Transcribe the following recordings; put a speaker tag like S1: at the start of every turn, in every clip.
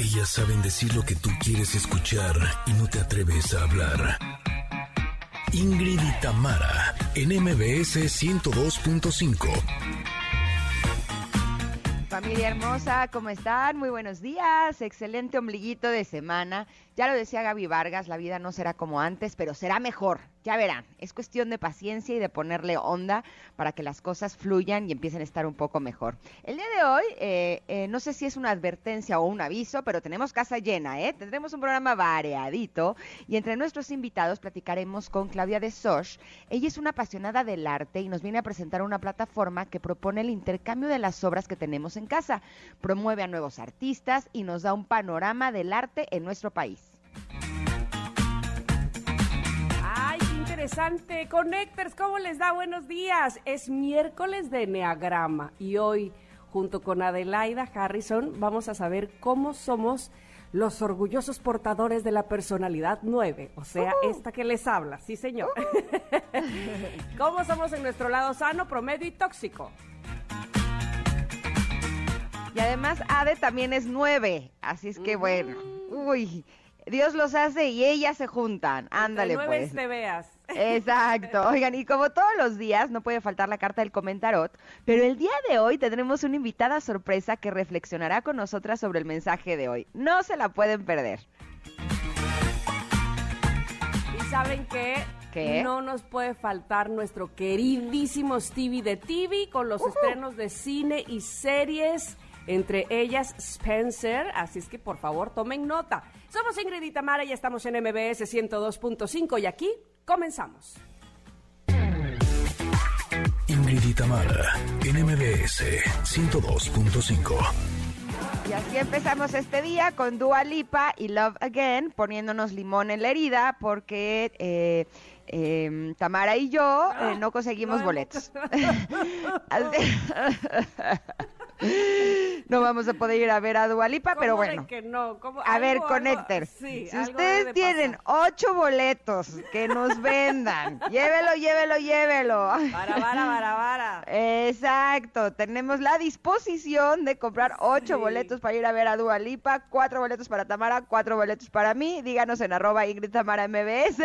S1: Ellas saben decir lo que tú quieres escuchar y no te atreves a hablar. Ingrid y Tamara, en MBS 102.5.
S2: Familia hermosa, ¿cómo están? Muy buenos días, excelente ombliguito de semana. Ya lo decía Gaby Vargas, la vida no será como antes, pero será mejor. Ya verán, es cuestión de paciencia y de ponerle onda para que las cosas fluyan y empiecen a estar un poco mejor. El día de hoy, eh, eh, no sé si es una advertencia o un aviso, pero tenemos casa llena, ¿eh? Tendremos un programa variadito y entre nuestros invitados platicaremos con Claudia de. Ella es una apasionada del arte y nos viene a presentar una plataforma que propone el intercambio de las obras que tenemos en casa, promueve a nuevos artistas y nos da un panorama del arte en nuestro país.
S3: Interesante! Connectors, ¿cómo les da? Buenos días. Es miércoles de Enneagrama y hoy, junto con Adelaida Harrison, vamos a saber cómo somos los orgullosos portadores de la personalidad 9, o sea, esta que les habla, sí señor. ¿Cómo somos en nuestro lado sano, promedio y tóxico?
S2: Y además Ade también es nueve, así es que bueno, uy, Dios los hace y ellas se juntan. Ándale pues.
S3: te veas.
S2: Exacto. Oigan, y como todos los días, no puede faltar la carta del comentarot, pero el día de hoy tendremos una invitada sorpresa que reflexionará con nosotras sobre el mensaje de hoy. No se la pueden perder.
S3: Y saben que
S2: ¿Qué?
S3: no nos puede faltar nuestro queridísimo Stevie de TV con los estrenos de cine y series, entre ellas Spencer. Así es que por favor tomen nota. Somos Ingrid y Tamara y estamos en MBS 102.5 y aquí comenzamos.
S1: Ingrid y Tamara, en MBS 102.5.
S2: Y así empezamos este día con Dua Lipa y Love Again, poniéndonos limón en la herida porque eh, eh, Tamara y yo eh, no conseguimos boletos. No vamos a poder ir a ver a Dua Lipa, pero
S3: ¿Cómo de
S2: bueno.
S3: que no? ¿Cómo?
S2: A ver,
S3: sí,
S2: si ustedes tienen
S3: pasar.
S2: ocho boletos que nos vendan, llévelo, llévelo, llévelo.
S3: Para, para, para, para.
S2: Exacto, tenemos la disposición de comprar ocho
S3: Sí.
S2: boletos para ir a ver a Dua Lipa, cuatro boletos para Tamara, cuatro boletos para mí. Díganos en arroba Ingrid Tamara MBS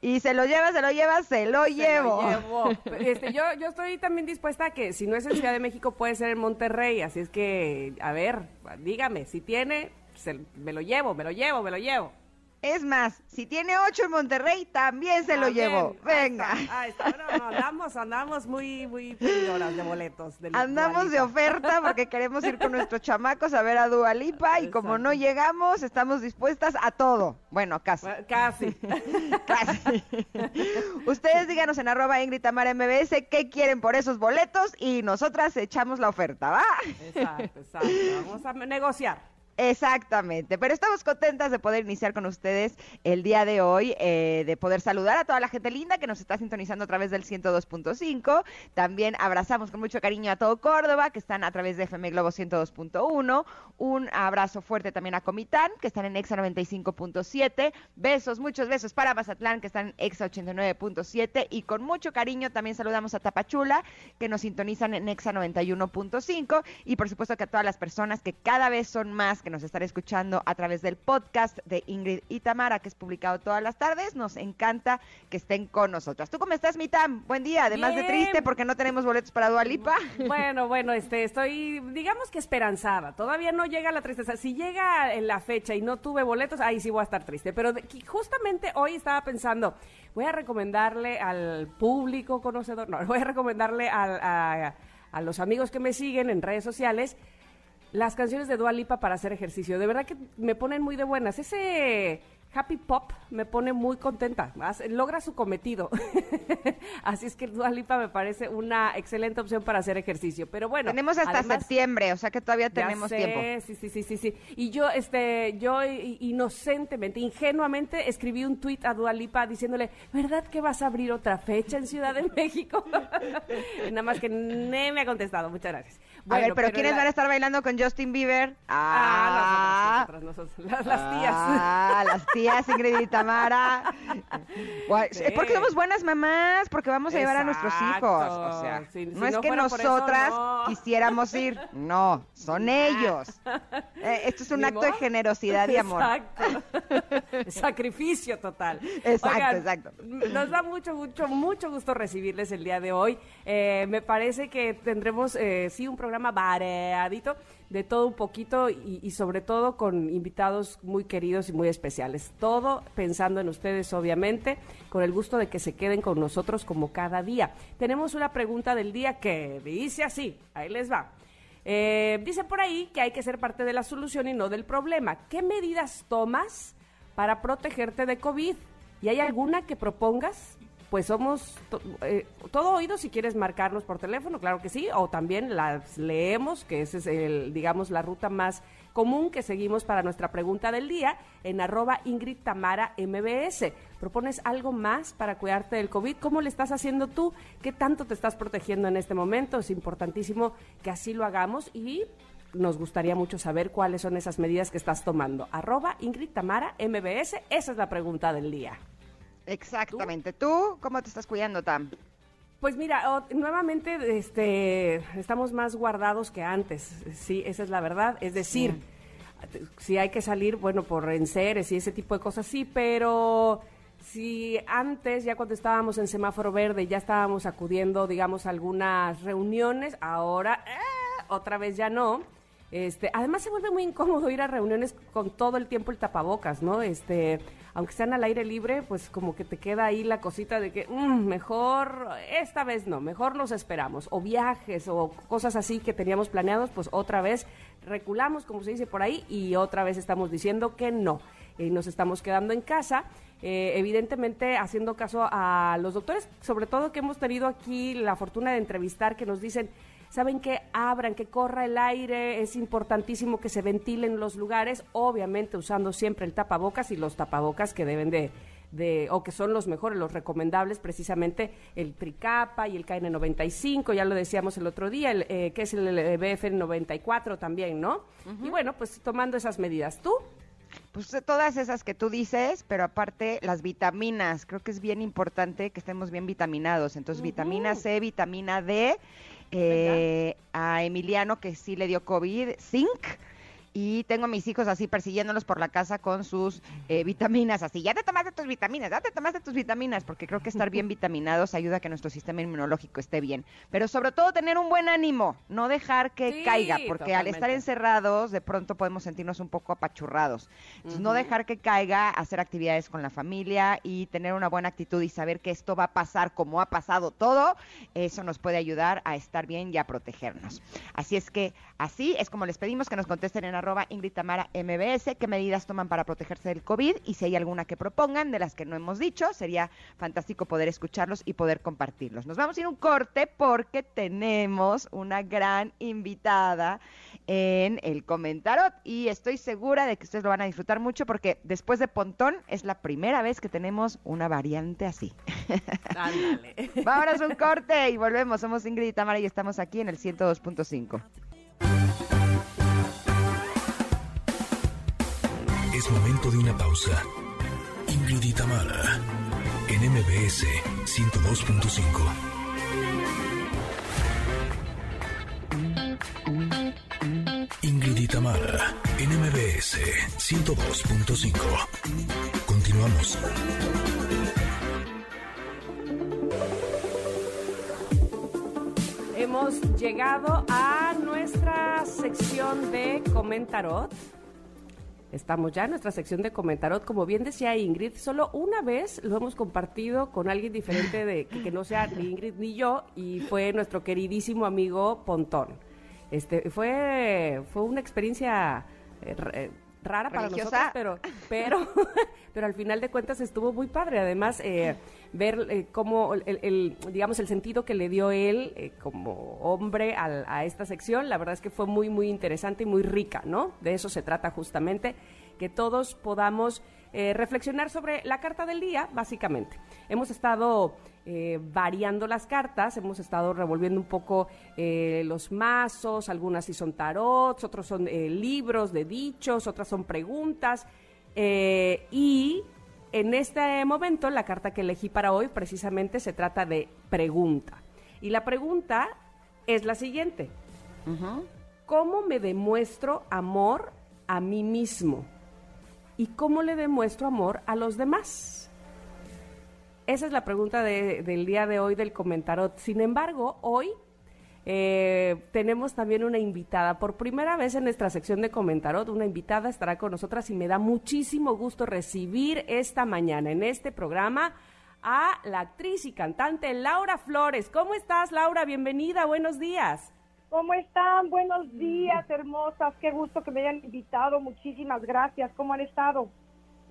S2: y se lo lleva, se lo lleva, se lo
S3: Se
S2: llevo.
S3: lo llevo. Este, yo, yo estoy también dispuesta a que si no es en Ciudad de México puede ser en Monterrey, así es que, a ver, dígame, si tiene, se- me lo llevo, me lo llevo, me lo llevo.
S2: Es más, si tiene ocho en Monterrey, también se lo
S3: También,
S2: llevo.
S3: ahí
S2: Venga.
S3: está, ahí está. No, andamos, andamos muy, muy de boletos. de
S2: Andamos de oferta porque queremos ir con nuestros chamacos a ver a Dua Lipa y como no llegamos, estamos dispuestas a todo. Bueno, casi.
S3: Bueno, Casi.
S2: Casi. Ustedes díganos en arroba Ingrid Tamara MBS qué quieren por esos boletos y nosotras echamos la oferta, ¿va?
S3: Exacto, exacto. Vamos a negociar.
S2: Exactamente, pero estamos contentas de poder iniciar con ustedes el día de hoy, eh, de poder saludar a toda la gente linda que nos está sintonizando a través del 102.5. También abrazamos con mucho cariño a todo Córdoba, que están a través de FM Globo 102.1. Un abrazo fuerte también a Comitán, que están en Exa 95.7. Besos, muchos besos para Mazatlán, que están en Exa 89.7. Y con mucho cariño también saludamos a Tapachula, que nos sintonizan en Exa 91.5. Y por supuesto que a todas las personas que cada vez son más que nos están escuchando a través del podcast de Ingrid y Tamara, que es publicado todas las tardes. Nos encanta que estén con nosotras. ¿Tú cómo estás, Mitam? Buen día. Además de triste porque no tenemos boletos para Dualipa.
S3: Bueno, bueno, este, estoy, digamos que esperanzada. Todavía no llega la tristeza. Si llega en la fecha y no tuve boletos, ahí sí voy a estar triste. Pero justamente hoy estaba pensando, voy a recomendarle al público conocedor, no, voy a recomendarle al- a, a los amigos que me siguen en redes sociales las canciones de Dua Lipa para hacer ejercicio. De verdad que me ponen muy de buenas. Ese happy pop me pone muy contenta. Logra su cometido. Así es que Dua Lipa me parece una excelente opción para hacer ejercicio. Pero bueno,
S2: tenemos hasta
S3: además-
S2: septiembre, o sea que todavía
S3: ya
S2: tenemos
S3: sé,
S2: tiempo.
S3: Sí, sí, sí, sí, sí. Y yo, este, yo inocentemente, ingenuamente, escribí un tuit a Dua Lipa diciéndole, ¿verdad que vas a abrir otra fecha en Ciudad de México? Nada más que ne me ha contestado. Muchas gracias.
S2: A ver,
S3: Bueno,
S2: pero,
S3: pero
S2: ¿quiénes
S3: la-
S2: van a estar bailando con Justin Bieber?
S3: Ah, nosotras, nosotras, nosotras, las, las tías.
S2: Ah, las tías Ingrid y Tamara.
S3: Sí.
S2: Porque somos buenas mamás, porque vamos a llevar a nuestros hijos. O sea,
S3: Si-
S2: no
S3: si
S2: es
S3: no
S2: que
S3: eso,
S2: nosotras
S3: no.
S2: quisiéramos ir. No, son ellos. Eh, esto es un acto de generosidad y amor.
S3: Exacto. Sacrificio total.
S2: Exacto, exacto.
S3: Nos da mucho, mucho, mucho gusto recibirles el día de hoy. Eh, me parece que tendremos, eh, sí, un programa variadito, de todo un poquito y, y sobre todo con invitados muy queridos y muy especiales. Todo pensando en ustedes, obviamente, con el gusto de que se queden con nosotros como cada día. Tenemos una pregunta del día que dice así, ahí les va. Eh, dice por ahí que hay que ser parte de la solución y no del problema. ¿Qué medidas tomas para protegerte de COVID? ¿Y hay alguna que propongas? Pues somos to- eh, todo oído si quieres marcarnos por teléfono, claro que sí, o también las leemos, que esa es el, digamos, la ruta más común que seguimos para nuestra pregunta del día en arroba Ingrid Tamara MBS. ¿Propones algo más para cuidarte del COVID? ¿Cómo le estás haciendo tú? ¿Qué tanto te estás protegiendo en este momento? Es importantísimo que así lo hagamos y nos gustaría mucho saber cuáles son esas medidas que estás tomando. Arroba Ingrid Tamara MBS, esa es la pregunta del día.
S2: Exactamente. ¿Tú cómo te estás cuidando, Tam?
S3: Pues mira, o- nuevamente este, estamos más guardados que antes, sí, esa es la verdad. Es decir, si hay que salir, bueno, por enseres y ese tipo de cosas, sí, pero si antes, ya cuando estábamos en semáforo verde, ya estábamos acudiendo, digamos, a algunas reuniones, ahora eh, otra vez ya no. Este, además se vuelve muy incómodo ir a reuniones con todo el tiempo el tapabocas, ¿no? Este, aunque sean al aire libre, pues como que te queda ahí la cosita de que "Mm, mejor esta vez no, mejor nos esperamos. O viajes o cosas así que teníamos planeados, pues otra vez reculamos, como se dice por ahí, y otra vez estamos diciendo que no. Y nos estamos quedando en casa. eh, evidentemente haciendo caso a los doctores, sobre todo que hemos tenido aquí la fortuna de entrevistar, que nos dicen, saben que abran, que corra el aire, es importantísimo que se ventilen los lugares, obviamente usando siempre el tapabocas y los tapabocas que deben de, de o que son los mejores, los recomendables, precisamente el Tricapa y el KN95, ya lo decíamos el otro día, el, eh, que es el BF94 también, ¿no? Y bueno, pues tomando esas medidas. ¿Tú?
S2: Pues eh, todas esas que tú dices, pero aparte las vitaminas. Creo que es bien importante que estemos bien vitaminados. Entonces, vitamina C, vitamina D. eh, a Emiliano, que sí le dio COVID, zinc. Y tengo a mis hijos así persiguiéndolos por la casa con sus eh, vitaminas, así, ya te tomaste tus vitaminas, ya te tomaste tus vitaminas, porque creo que estar bien vitaminados ayuda a que nuestro sistema inmunológico esté bien. Pero sobre todo tener un buen ánimo, no dejar que
S3: Sí,
S2: caiga, porque al estar encerrados de pronto podemos sentirnos un poco apachurrados. Entonces, no dejar que caiga, hacer actividades con la familia y tener una buena actitud y saber que esto va a pasar como ha pasado todo, eso nos puede ayudar a estar bien y a protegernos. Así es que así es como les pedimos que nos contesten en arroba Ingrid Tamara MBS qué medidas toman para protegerse del COVID y si hay alguna que propongan de las que no hemos dicho, sería fantástico poder escucharlos y poder compartirlos. Nos vamos a ir un corte porque tenemos una gran invitada en el Comentarot y estoy segura de que ustedes lo van a disfrutar mucho porque después de Pontón es la primera vez que tenemos una variante así. Vámonos un corte y volvemos. Somos Ingrid y Tamara y estamos aquí en el 102.5.
S1: Momento de una pausa. Ingrid y Tamara, en MBS 102.5. Ingrid y Tamara, en MBS 102.5. Continuamos.
S3: Hemos llegado a nuestra sección de Comentarot. Estamos ya en nuestra sección de Comentarot. Como bien decía Ingrid, solo una vez lo hemos compartido con alguien diferente de que, no sea ni Ingrid ni yo, y fue nuestro queridísimo amigo Pontón. Este fue, fue una experiencia eh, rara para nosotros, pero, pero, pero al final de cuentas estuvo muy padre. Además, eh, ver eh, cómo, el, el- digamos, el sentido que le dio él eh, como hombre al- a esta sección, la verdad es que fue muy, muy interesante y muy rica, ¿no? De eso se trata justamente, que todos podamos eh, reflexionar sobre la carta del día, básicamente. Hemos estado eh, variando las cartas, hemos estado revolviendo un poco eh, los mazos, algunas sí son tarots, otros son eh, libros de dichos, otras son preguntas, y en este momento la carta que elegí para hoy precisamente se trata de pregunta. Y la pregunta es la siguiente. ¿Cómo me demuestro amor a mí mismo? ¿Y cómo le demuestro amor a los demás? Esa es la pregunta del día de hoy del comentarot. Sin embargo, hoy eh, tenemos también una invitada. Por primera vez en nuestra sección de comentarot, una invitada estará con nosotras y me da muchísimo gusto recibir esta mañana en este programa a la actriz y cantante Laura Flores. ¿Cómo estás, Laura? Bienvenida, buenos días.
S4: ¿Cómo están? Buenos días, hermosas. Qué gusto que me hayan invitado. Muchísimas gracias. ¿Cómo han estado?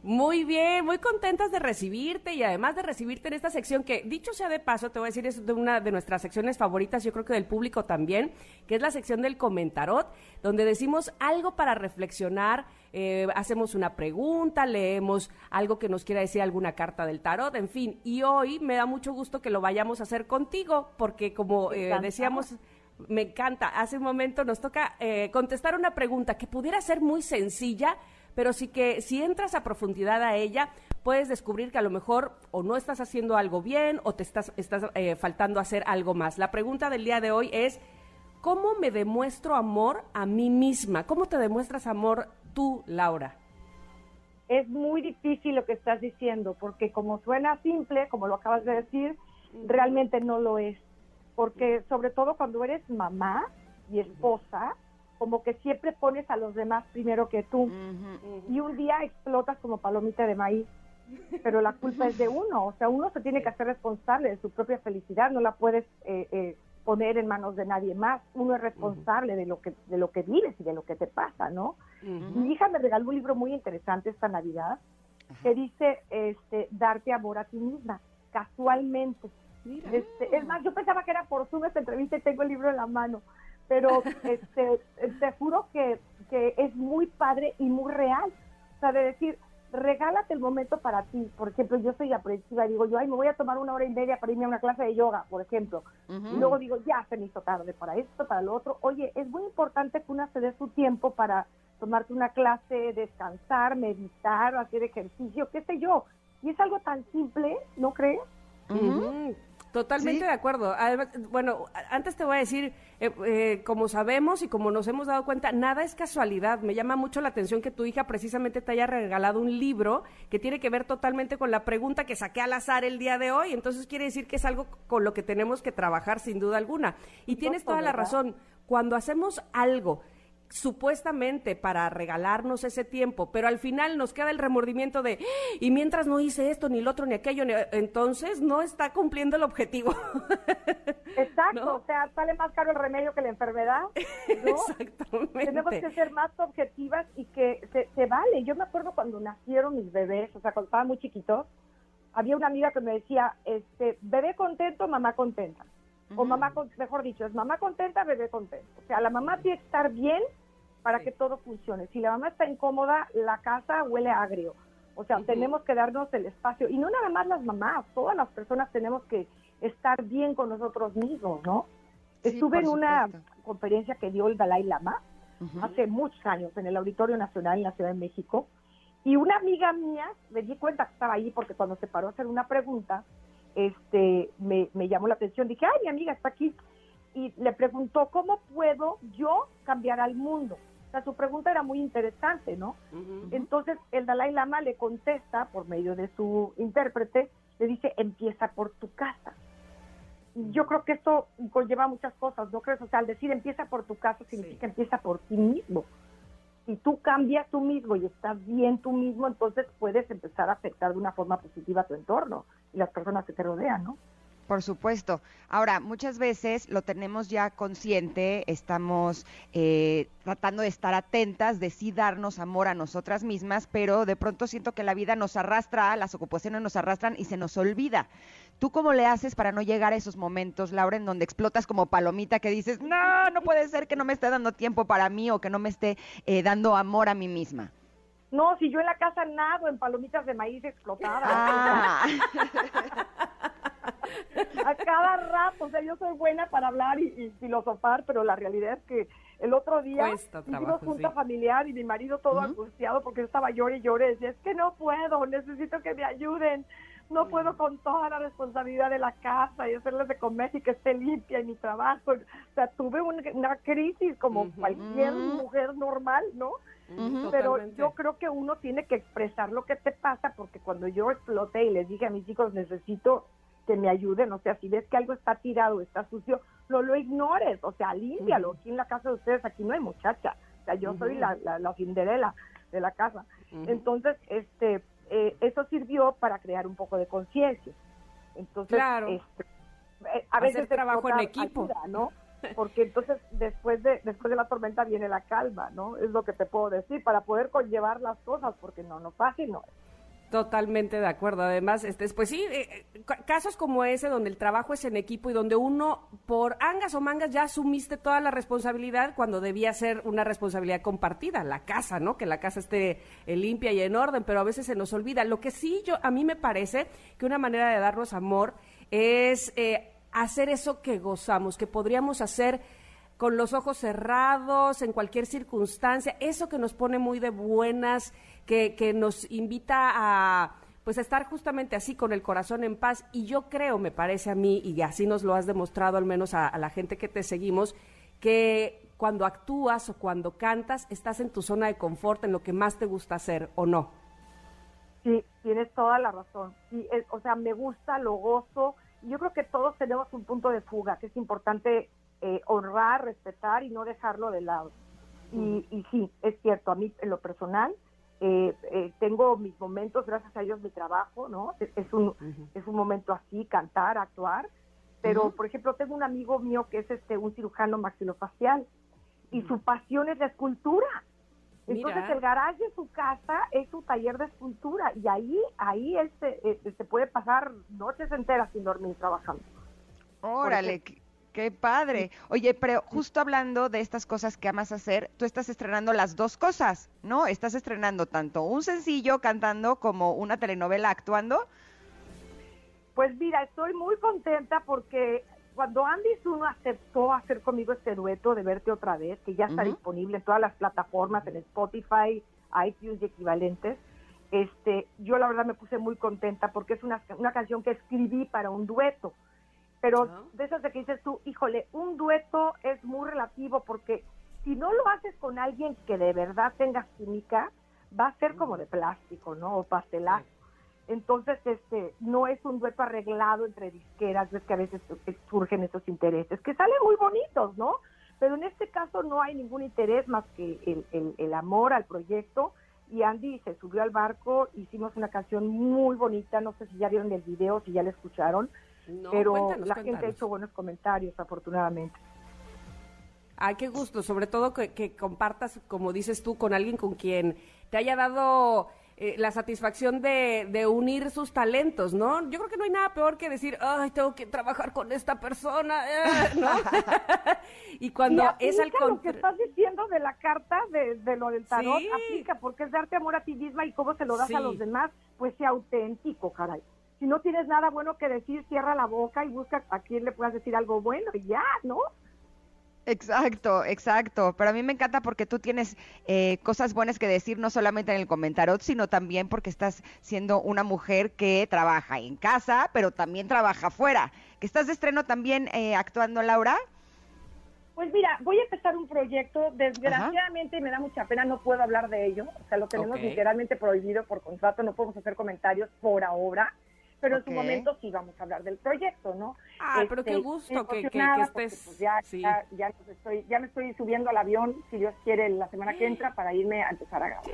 S3: Muy bien, muy contentas de recibirte y además de recibirte en esta sección que, dicho sea de paso, te voy a decir, es de una de nuestras secciones favoritas, yo creo que del público también, que es la sección del comentarot, donde decimos algo para reflexionar, eh, hacemos una pregunta, leemos algo que nos quiera decir alguna carta del tarot, en fin. Y hoy me da mucho gusto que lo vayamos a hacer contigo, porque como eh, decíamos me encanta. Hace un momento nos toca eh, contestar una pregunta que pudiera ser muy sencilla, pero sí que si entras a profundidad a ella, puedes descubrir que a lo mejor o no estás haciendo algo bien o te estás, estás eh, faltando hacer algo más. La pregunta del día de hoy es, ¿cómo me demuestro amor a mí misma? ¿Cómo te demuestras amor tú, Laura?
S4: Es muy difícil lo que estás diciendo, porque como suena simple, como lo acabas de decir, realmente no lo es. Porque sobre todo cuando eres mamá y esposa, como que siempre pones a los demás primero que tú. Y un día explotas como palomita de maíz. Pero la culpa es de uno, o sea, uno se tiene que hacer responsable de su propia felicidad, no la puedes eh, eh, poner en manos de nadie más. Uno es responsable de lo que de lo que vives y de lo que te pasa, ¿no? Mi hija me regaló un libro muy interesante esta Navidad que dice este darte amor a ti misma, casualmente. Este, es más, yo pensaba que era por Zoom esta entrevista y tengo el libro en la mano pero este, te juro que, que es muy padre y muy real. O sea, de decir, regálate el momento para ti. Por ejemplo, yo soy aprensiva, digo yo, ay, me voy a tomar una hora y media para irme a una clase de yoga, por ejemplo. Y luego digo, ya se me hizo tarde para esto, para lo otro. Oye, es muy importante que una se dé su tiempo para tomarte una clase, descansar, meditar, hacer ejercicio, qué sé yo. Y es algo tan simple, ¿no crees?
S3: Totalmente de acuerdo. bueno, antes te voy a decir, eh, eh, como sabemos y como nos hemos dado cuenta, nada es casualidad. Me llama mucho la atención que tu hija precisamente te haya regalado un libro que tiene que ver totalmente con la pregunta que saqué al azar el día de hoy. Entonces quiere decir que es algo con lo que tenemos que trabajar sin duda alguna. Y tienes toda la razón. Cuando hacemos algo supuestamente para regalarnos ese tiempo, pero al final nos queda el remordimiento de, y mientras no hice esto, ni el otro, ni aquello, entonces no está cumpliendo el objetivo.
S4: Exacto, o sea, sale más caro el remedio que la enfermedad. Exactamente. Tenemos que ser más objetivas y que se, vale. Yo me acuerdo cuando nacieron mis bebés, o sea, cuando estaban muy chiquitos, había una amiga que me decía, este, bebé contento, mamá contenta. O mamá, mejor dicho, es mamá contenta, bebé contento. O sea, la mamá tiene que estar bien para que todo funcione. Si la mamá está incómoda, la casa huele agrio. O sea, tenemos que darnos el espacio. Y no nada más las mamás, todas las personas tenemos que estar bien con nosotros mismos, ¿no? Estuve en una conferencia que dio el Dalai Lama hace muchos años en el Auditorio Nacional en la Ciudad de México. Y una amiga mía, me di cuenta que estaba ahí porque cuando se paró a hacer una pregunta, este, me, me llamó la atención. Dije, ay, mi amiga está aquí. Y le preguntó, ¿cómo puedo yo cambiar al mundo? Su pregunta era muy interesante, ¿no? Entonces el Dalai Lama le contesta por medio de su intérprete, le dice, empieza por tu casa. Yo creo que esto conlleva muchas cosas, ¿no crees? O sea, al decir empieza por tu casa significa empieza por ti mismo. Si tú cambias tú mismo y estás bien tú mismo, entonces puedes empezar a afectar de una forma positiva a tu entorno y las personas que te rodean, ¿no?
S2: Por supuesto. Ahora, muchas veces lo tenemos ya consciente, estamos eh, tratando de estar atentas, de sí darnos amor a nosotras mismas, pero de pronto siento que la vida nos arrastra, las ocupaciones nos arrastran y se nos olvida. ¿Tú cómo le haces para no llegar a esos momentos, Laura, en donde explotas como palomita que dices, no, no puede ser que no me esté dando tiempo para mí o que no me esté eh, dando amor a mí misma?
S4: No, si yo en la casa nado en palomitas de maíz explotadas. Ah. a cada rato, o sea, yo soy buena para hablar y, filosofar, pero la realidad es que el otro día hicimos junta familiar y mi marido todo angustiado porque yo estaba llore y llore, decía, es que no puedo, necesito que me ayuden, no puedo con toda la responsabilidad de la casa y hacerles de comer y que esté limpia y mi trabajo. O sea, tuve una, crisis como cualquier mujer normal, ¿no? Pero yo creo que uno tiene que expresar lo que te pasa porque cuando yo exploté y les dije a mis hijos necesito que me ayuden, o sea, si ves que algo está tirado, está sucio, no lo ignores, o sea, límpialo. Aquí en la casa de ustedes, aquí no hay muchacha, o sea, yo soy la, la, la de la casa. Entonces, este, eh, eso sirvió para crear un poco de conciencia. Entonces,
S3: claro.
S4: Este, eh, a veces
S3: trabajo en equipo,
S4: ¿no? Porque entonces después de después de la tormenta viene la calma, ¿no? Es lo que te puedo decir para poder conllevar las cosas, porque no, no fácil no es.
S3: Totalmente de acuerdo. Además, este, pues sí, eh, eh, casos como ese donde el trabajo es en equipo y donde uno por angas o mangas ya asumiste toda la responsabilidad cuando debía ser una responsabilidad compartida, la casa, ¿no? Que la casa esté eh, limpia y en orden, pero a veces se nos olvida. Lo que sí yo a mí me parece que una manera de darnos amor es hacer eso que gozamos, que podríamos hacer con los ojos cerrados, en cualquier circunstancia, eso que nos pone muy de buenas, que, que nos invita a pues estar justamente así con el corazón en paz. Y yo creo, me parece a mí, y así nos lo has demostrado al menos a, la gente que te seguimos, que cuando actúas o cuando cantas estás en tu zona de confort, en lo que más te gusta hacer, ¿o no?
S4: Sí, tienes toda la razón. Sí, o sea, me gusta, lo gozo. Yo creo que todos tenemos un punto de fuga, que es importante eh, honrar, respetar y no dejarlo de lado. Y, y, sí, es cierto, a mí en lo personal eh, eh, tengo mis momentos, gracias a Dios, mi trabajo, ¿no? Es, un, es un momento así, cantar, actuar, pero por ejemplo tengo un amigo mío que es este un cirujano maxilofacial y su pasión es la escultura. Entonces el garaje de su casa es su taller de escultura y ahí ahí él se, se puede pasar noches enteras sin dormir trabajando.
S2: Órale, Qué padre. Oye, pero justo hablando de estas cosas que amas hacer, tú estás estrenando las dos cosas, ¿no? Estás estrenando tanto un sencillo cantando como una telenovela actuando.
S4: Pues mira, estoy muy contenta porque cuando Andy Zuno aceptó hacer conmigo este dueto de verte otra vez, que ya está disponible en todas las plataformas, en Spotify, iTunes y equivalentes, este, yo la verdad me puse muy contenta porque es una, una canción que escribí para un dueto pero de esas de que dices tú, híjole, un dueto es muy relativo porque si no lo haces con alguien que de verdad tenga química, va a ser como de plástico, ¿no? O pastelazo. Entonces, este, no es un dueto arreglado entre disqueras, ves que a veces surgen esos intereses, que salen muy bonitos, ¿no? Pero en este caso no hay ningún interés más que el, el, el amor al proyecto. Y Andy se subió al barco, hicimos una canción muy bonita, no sé si ya vieron el video, si ya la escucharon, pero la gente ha hecho buenos comentarios, afortunadamente.
S3: Ay, qué gusto, sobre todo que, compartas, como dices tú, con alguien con quien te haya dado eh, la satisfacción de, unir sus talentos, ¿no? Yo creo que no hay nada peor que decir, ay, tengo que trabajar con esta persona, eh", ¿no? y cuando es al
S4: contrario. lo que estás diciendo de la carta, de, lo del tarot, aplica, porque es darte amor a ti misma y cómo se lo das a los demás, pues sea auténtico, caray si no tienes nada bueno que decir, cierra la boca y busca a quien le puedas decir algo bueno y ya, ¿no?
S2: Exacto, exacto. Pero a mí me encanta porque tú tienes eh, cosas buenas que decir, no solamente en el comentario, sino también porque estás siendo una mujer que trabaja en casa, pero también trabaja afuera. ¿Que estás de estreno también eh, actuando, Laura?
S4: Pues mira, voy a empezar un proyecto. Desgraciadamente, me da mucha pena, no puedo hablar de ello. O sea, lo tenemos literalmente prohibido por contrato, no podemos hacer comentarios por ahora pero en su momento sí vamos a hablar del proyecto, ¿no?
S3: Ah, pero qué este, gusto que, que, estés.
S4: Pues, ya, ya, ya, estoy, ya me estoy subiendo al avión, si Dios quiere, la semana que entra para irme a empezar a grabar.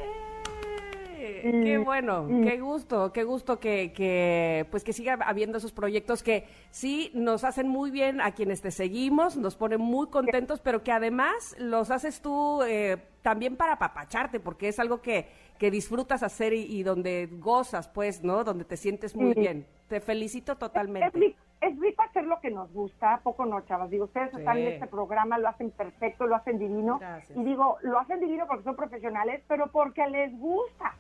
S3: Qué bueno, qué gusto, qué gusto que, que, pues que siga habiendo esos proyectos que sí nos hacen muy bien a quienes te seguimos, nos ponen muy contentos, pero que además los haces tú eh, también para apapacharte, porque es algo que, que disfrutas hacer y, donde gozas, pues, ¿no? Donde te sientes muy bien. Te felicito totalmente.
S4: Es, rico hacer lo que nos gusta, poco no, chavas. Digo, ustedes están en este programa, lo hacen perfecto, lo hacen divino. Y digo, lo hacen divino porque son profesionales, pero porque les gusta.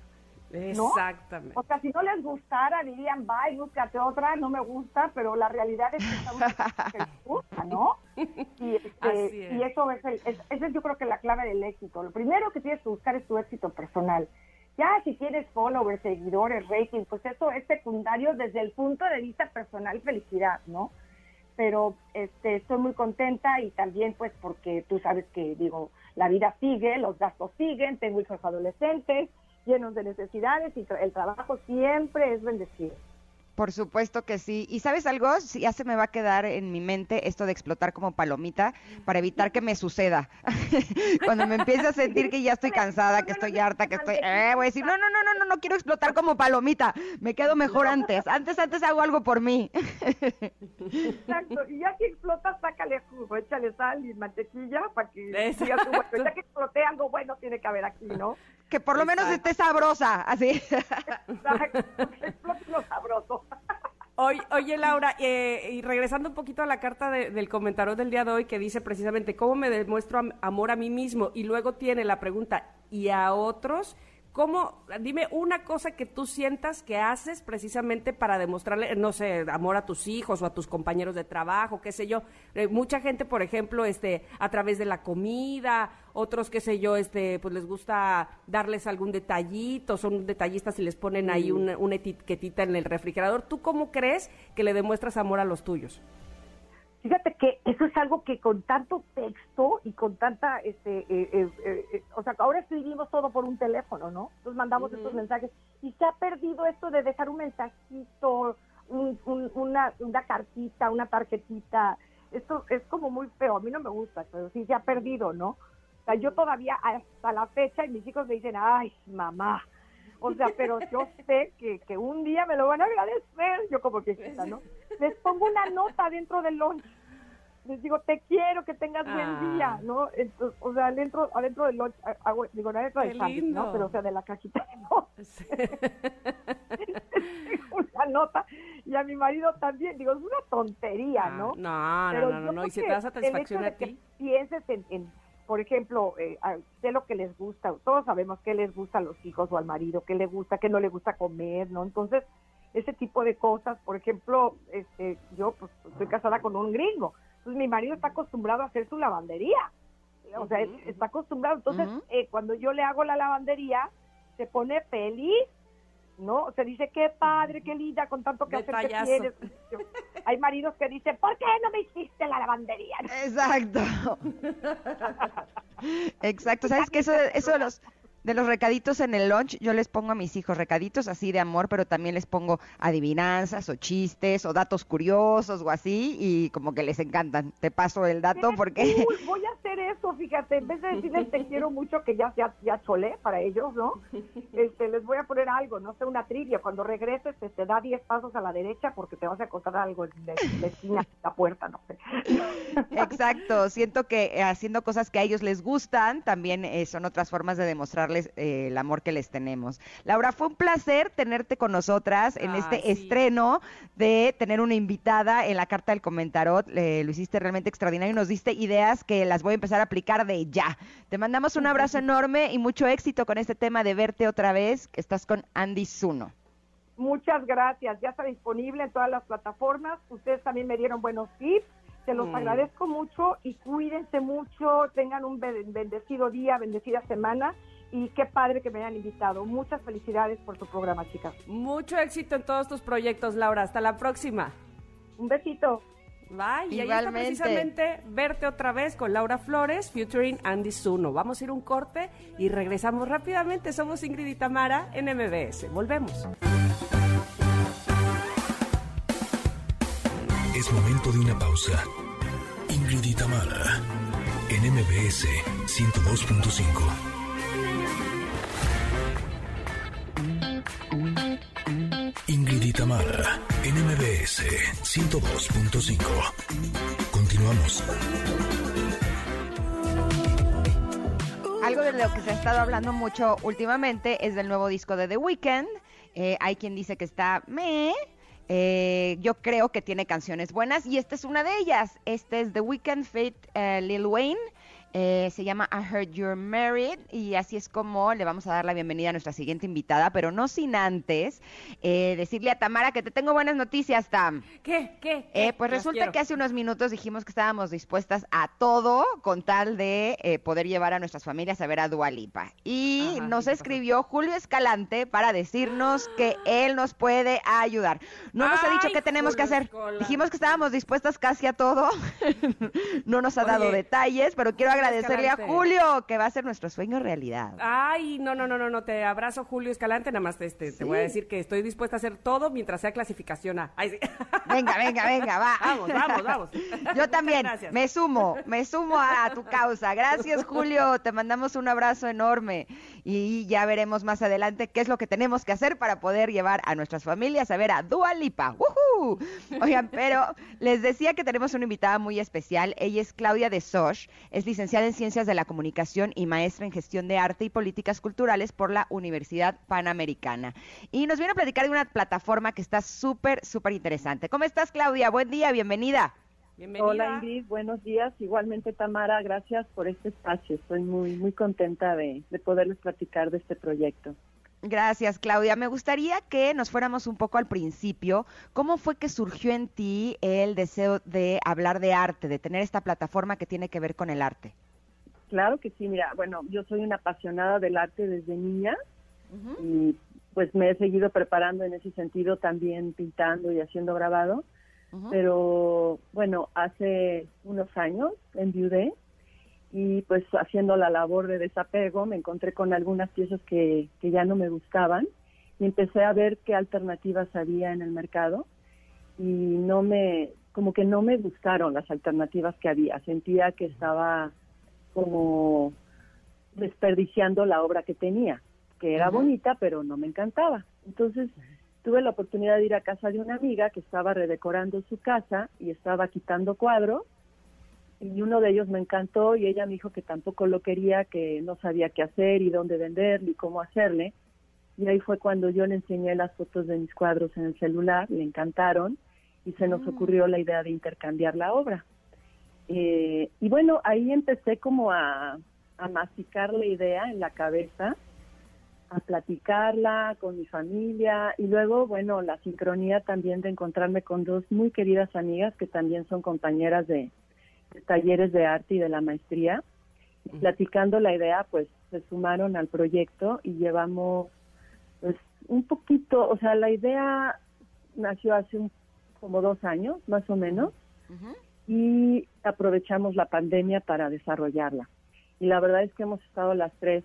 S3: Exactamente.
S4: O sea, si no les gustara, dirían, bye, búscate otra, no me gusta, pero la realidad es que estamos que les gusta, ¿no? Y, este, y eso es, el, esa es yo creo que la clave del éxito. Lo primero que tienes que buscar es tu éxito personal. Ya si tienes followers, seguidores, rating, pues eso es secundario desde el punto de vista personal, felicidad, ¿no? Pero este, estoy muy contenta y también pues porque tú sabes que, digo, la vida sigue, los gastos siguen, tengo hijos adolescentes, llenos de necesidades y el trabajo siempre es bendecido.
S2: Por supuesto que sí. ¿Y sabes algo? Ya se me va a quedar en mi mente esto de explotar como palomita para evitar que me suceda. Cuando me empiece a sentir que ya estoy cansada, que estoy harta, que estoy... Eh, voy a decir, no, no, no, no, no, no quiero explotar como palomita. Me quedo mejor antes. Antes, antes hago algo por mí.
S4: Exacto. Y ya que explotas, sácale jugo, échale sal y mantequilla para que siga tu bueno. Ya que exploté, algo bueno tiene que haber aquí, ¿no?
S2: Que por lo menos esté sabrosa, así.
S4: Exacto. Lo sabroso.
S3: Oye, Laura, eh, y regresando un poquito a la carta del comentario del día de hoy que dice precisamente cómo me demuestro amor a mí mismo y luego tiene la pregunta y a otros, ¿Cómo, dime una cosa que tú sientas que haces precisamente para demostrarle, no sé, amor a tus hijos o a tus compañeros de trabajo, qué sé yo? Eh, mucha gente, por ejemplo, este, a través de la comida, otros, qué sé yo, este, pues les gusta darles algún detallito, son detallistas y les ponen ahí una, una etiquetita en el refrigerador. ¿Tú cómo crees que le demuestras amor a los tuyos?
S4: Fíjate que eso es algo que con tanto texto y con tanta, este, eh, eh, eh, o sea, ahora escribimos todo por un teléfono, ¿no? Entonces mandamos estos mensajes y se ha perdido esto de dejar un mensajito, una, una cartita, una tarjetita. Esto es como muy feo, a mí no me gusta, pero sí se ha perdido, ¿no? O sea, yo todavía hasta la fecha y mis hijos me dicen, ay, mamá, o sea, pero yo sé que, que un día me lo van a agradecer, yo como que ¿no? Les pongo una nota dentro del lunch. Les digo, te quiero, que tengas buen ah. día, ¿no? Entonces, o sea, adentro, adentro del lunch, digo, no adentro del sándwich, ¿no? Pero, o sea, de la cajita ¿no? una nota. Y a mi marido también, digo, es una tontería, ah, ¿no?
S3: No, no, no, no, no, y si te da satisfacción a ti.
S4: pienses en, en por ejemplo, eh, sé lo que les gusta, todos sabemos qué les gusta a los hijos o al marido, qué le gusta, qué no le gusta comer, ¿no? Entonces, ese tipo de cosas, por ejemplo, este, yo pues estoy casada con un gringo, entonces mi marido está acostumbrado a hacer su lavandería, o sea, está acostumbrado, entonces eh, cuando yo le hago la lavandería, se pone feliz ¿no? Se dice, qué padre, qué linda, con tanto que hacer que tienes. Hay maridos que dicen, ¿por qué no me hiciste la lavandería?
S2: Exacto. Exacto, ¿sabes qué? Eso, eso de los de los recaditos en el lunch, yo les pongo a mis hijos recaditos así de amor, pero también les pongo adivinanzas o chistes o datos curiosos o así y como que les encantan. Te paso el dato porque...
S4: voy a hacer eso, fíjate, en vez de decirles te quiero mucho, que ya, ya, ya cholé para ellos, ¿no? Este, les voy a poner algo, no sé, una trivia. Cuando regreses te, te da 10 pasos a la derecha porque te vas a encontrar algo en la, esquina, la puerta, no sé.
S2: Exacto, siento que eh, haciendo cosas que a ellos les gustan también eh, son otras formas de demostrar eh, el amor que les tenemos. Laura, fue un placer tenerte con nosotras en este estreno de tener una invitada en la carta del comentarot. lo hiciste realmente extraordinario y nos diste ideas que las voy a empezar a aplicar de ya. Te mandamos un abrazo enorme y mucho éxito con este tema de verte otra vez, que estás con Andy Zuno.
S4: Muchas gracias, ya está disponible en todas las plataformas. Ustedes también me dieron buenos tips se los mm. agradezco mucho y cuídense mucho, tengan un bendecido día, bendecida semana y qué padre que me hayan invitado. Muchas felicidades por tu programa, chicas.
S3: Mucho éxito en todos tus proyectos, Laura. Hasta la próxima.
S4: Un besito.
S3: Bye. Y ahí está precisamente verte otra vez con Laura Flores, featuring Andy Zuno. Vamos a ir un corte y regresamos rápidamente. Somos Ingrid y Tamara en MBS. Volvemos.
S1: Es momento de una pausa. Ingrid y Tamara en MBS 102.5. Tamara, NMBS 102.5. Continuamos.
S2: Algo de lo que se ha estado hablando mucho últimamente es del nuevo disco de The Weeknd. Eh, hay quien dice que está me. Eh, yo creo que tiene canciones buenas y esta es una de ellas. Este es The Weeknd Fit eh, Lil Wayne Eh, se llama I Heard You're Married y así es como le vamos a dar la bienvenida a nuestra siguiente invitada, pero no sin antes eh, decirle a Tamara que te tengo buenas noticias, Tam.
S3: ¿Qué? ¿Qué?
S2: Eh, pues resulta que hace unos minutos dijimos que estábamos dispuestas a todo con tal de poder llevar a nuestras familias a ver a Dualipa. Y nos escribió Julio Escalante para decirnos que él nos puede ayudar. No nos ha dicho qué tenemos que hacer. Dijimos que estábamos dispuestas casi a todo. no nos ha dado detalles, pero quiero agradecerle a Julio, que va a ser nuestro sueño realidad.
S3: Ay, no, no, no, no, no, te abrazo Julio Escalante, nada más este, te voy a decir que estoy dispuesta a hacer todo mientras sea clasificación A.
S2: Venga, venga, venga, va.
S3: Vamos, vamos, vamos.
S2: Yo también, me sumo, me sumo a, tu causa. Gracias, Julio, te mandamos un abrazo enorme y ya veremos más adelante qué es lo que tenemos que hacer para poder llevar a nuestras familias a ver a Dua Lipa. Oigan, pero les decía que tenemos una invitada muy especial. Ella es Claudia de Soch, es licenciada licenciada en Ciencias de la Comunicación y maestra en Gestión de Arte y Políticas Culturales por la Universidad Panamericana. Y nos viene a platicar de una plataforma que está súper, súper interesante. ¿Cómo estás, Claudia? Buen día, bienvenida.
S5: Bienvenida. Hola Ingrid, buenos días. Igualmente Tamara, gracias por este espacio. Estoy muy muy contenta de, de poderles platicar de este proyecto.
S2: Gracias, Claudia. Me gustaría que nos fuéramos un poco al principio. ¿Cómo fue que surgió en ti el deseo de hablar de arte, de tener esta plataforma que tiene que ver con el arte?
S5: Claro que sí, mira, bueno, yo soy una apasionada del arte desde niña y pues me he seguido preparando en ese sentido también pintando y haciendo grabado, pero bueno, hace unos años enviudé y pues haciendo la labor de desapego me encontré con algunas piezas que, que ya no me gustaban y empecé a ver qué alternativas había en el mercado y no me, como que no me gustaron las alternativas que había, sentía que estaba como desperdiciando la obra que tenía, que era bonita pero no me encantaba. Entonces tuve la oportunidad de ir a casa de una amiga que estaba redecorando su casa y estaba quitando cuadros y uno de ellos me encantó y ella me dijo que tampoco lo quería, que no sabía qué hacer y dónde vender ni cómo hacerle. Y ahí fue cuando yo le enseñé las fotos de mis cuadros en el celular, le encantaron y se nos mm. ocurrió la idea de intercambiar la obra. Eh, y bueno, ahí empecé como a, a masticar la idea en la cabeza, a platicarla con mi familia y luego, bueno, la sincronía también de encontrarme con dos muy queridas amigas que también son compañeras de, talleres de arte y de la maestría. platicando la idea, pues se sumaron al proyecto y llevamos pues un poquito, o sea, la idea nació hace como dos años, más o menos, y aprovechamos la pandemia para desarrollarla. Y la verdad es que hemos estado las tres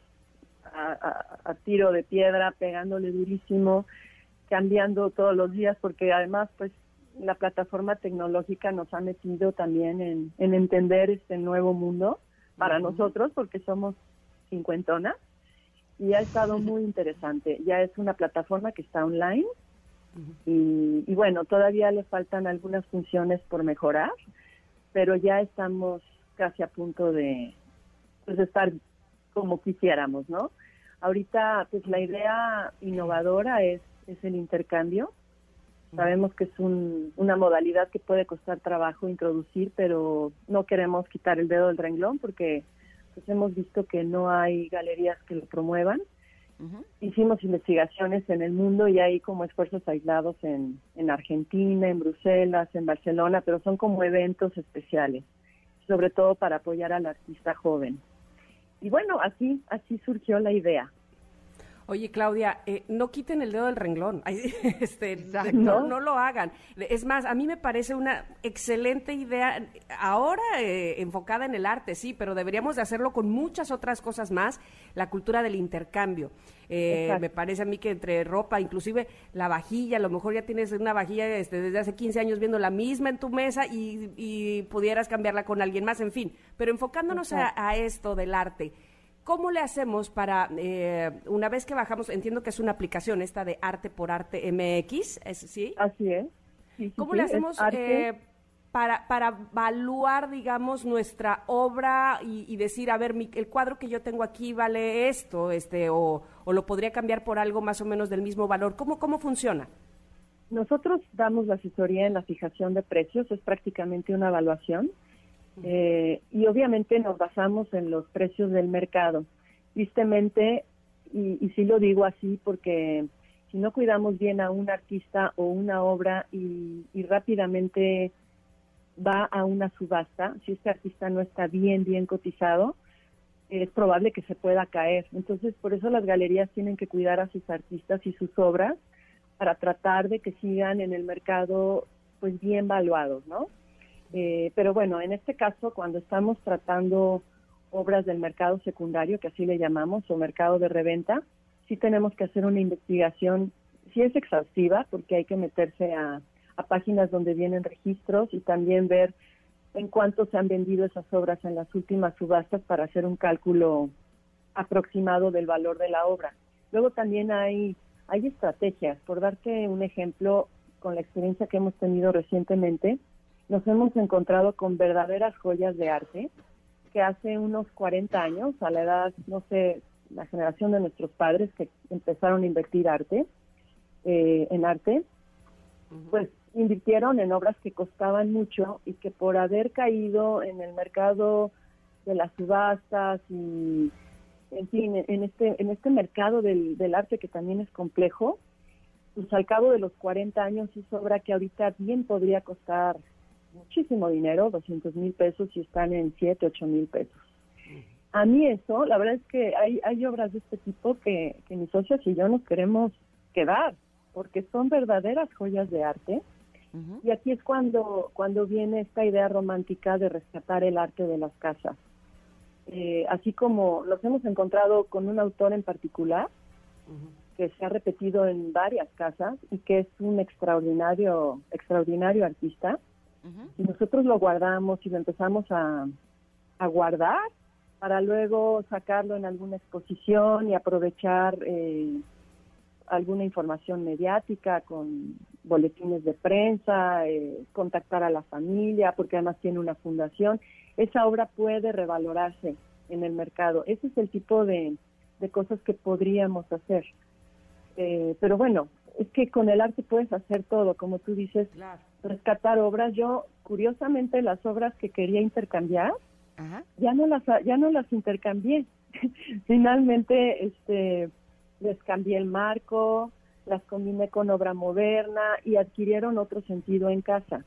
S5: a tiro de piedra, pegándole durísimo, cambiando todos los días, porque además, pues la plataforma tecnológica nos ha metido también en, entender este nuevo mundo para nosotros, porque somos cincuentonas, y ha estado muy interesante. Ya es una plataforma que está online, y, bueno, todavía le faltan algunas funciones por mejorar, pero ya estamos casi a punto de pues, estar como quisiéramos, ¿no? Ahorita, pues la idea innovadora es, es el intercambio, Sabemos que es una modalidad que puede costar trabajo introducir, pero no queremos quitar el dedo del renglón porque pues, hemos visto que no hay galerías que lo promuevan. Hicimos investigaciones en el mundo y hay como esfuerzos aislados en, en Argentina, en Bruselas, en Barcelona, pero son como eventos especiales, sobre todo para apoyar al artista joven. Y bueno, así, así surgió la idea.
S3: Oye, Claudia, eh, no quiten el dedo del renglón, este, no, no, lo hagan. Es más, a mí me parece una excelente idea, ahora eh, enfocada en el arte, sí, pero deberíamos de hacerlo con muchas otras cosas más, la cultura del intercambio. Eh, me parece a mí que entre ropa, inclusive la vajilla, a lo mejor ya tienes una vajilla este, desde hace 15 años viendo la misma en tu mesa y, pudieras cambiarla con alguien más, en fin, pero enfocándonos a esto del arte. ¿Cómo le hacemos para, eh, una vez que bajamos, entiendo que es una aplicación esta de Arte por Arte MX, ¿sí?
S5: Así es.
S3: ¿Cómo le hacemos eh, para, para evaluar, digamos, nuestra obra y, decir, a ver, el cuadro que yo tengo aquí vale esto, este, o, o, lo podría cambiar por algo más o menos del mismo valor? ¿Cómo, cómo funciona?
S5: Nosotros damos la asesoría en la fijación de precios, es prácticamente una evaluación Eh, y obviamente nos basamos en los precios del mercado. Tristemente, y, y sí lo digo así porque si no cuidamos bien a un artista o una obra y, y rápidamente va a una subasta, si este artista no está bien, bien cotizado, es probable que se pueda caer. Entonces, por eso las galerías tienen que cuidar a sus artistas y sus obras para tratar de que sigan en el mercado pues bien valuados, ¿no? Eh, pero bueno, en este caso, cuando estamos tratando obras del mercado secundario, que así le llamamos, o mercado de reventa, sí tenemos que hacer una investigación, sí es exhaustiva, porque hay que meterse a, a páginas donde vienen registros y también ver en cuánto se han vendido esas obras en las últimas subastas para hacer un cálculo aproximado del valor de la obra. Luego también hay, hay estrategias. Por darte un ejemplo, con la experiencia que hemos tenido recientemente, nos hemos encontrado con verdaderas joyas de arte que hace unos 40 años, a la edad, no sé, la generación de nuestros padres que empezaron a invertir arte, eh, en arte, pues invirtieron en obras que costaban mucho y que por haber caído en el mercado de las subastas y en fin, en este, en este mercado del, del arte que también es complejo, pues al cabo de los 40 años es obra que ahorita bien podría costar muchísimo dinero, 200 mil pesos y están en 7, 8 mil pesos. A mí eso, la verdad es que hay, hay obras de este tipo que, que mis socios y yo nos queremos quedar, porque son verdaderas joyas de arte y aquí es cuando, cuando viene esta idea romántica de rescatar el arte de las casas. Eh, así como nos hemos encontrado con un autor en particular que se ha repetido en varias casas y que es un extraordinario, extraordinario artista. Y nosotros lo guardamos y lo empezamos a, a guardar para luego sacarlo en alguna exposición y aprovechar eh, alguna información mediática con boletines de prensa, eh, contactar a la familia, porque además tiene una fundación. Esa obra puede revalorarse en el mercado. Ese es el tipo de, cosas que podríamos hacer. Eh, pero bueno, es que con el arte puedes hacer todo, como tú dices, rescatar obras. Yo, curiosamente, las obras que quería intercambiar, ya no las ya no las intercambié. Finalmente, este les cambié el marco, las combiné con obra moderna y adquirieron otro sentido en casa.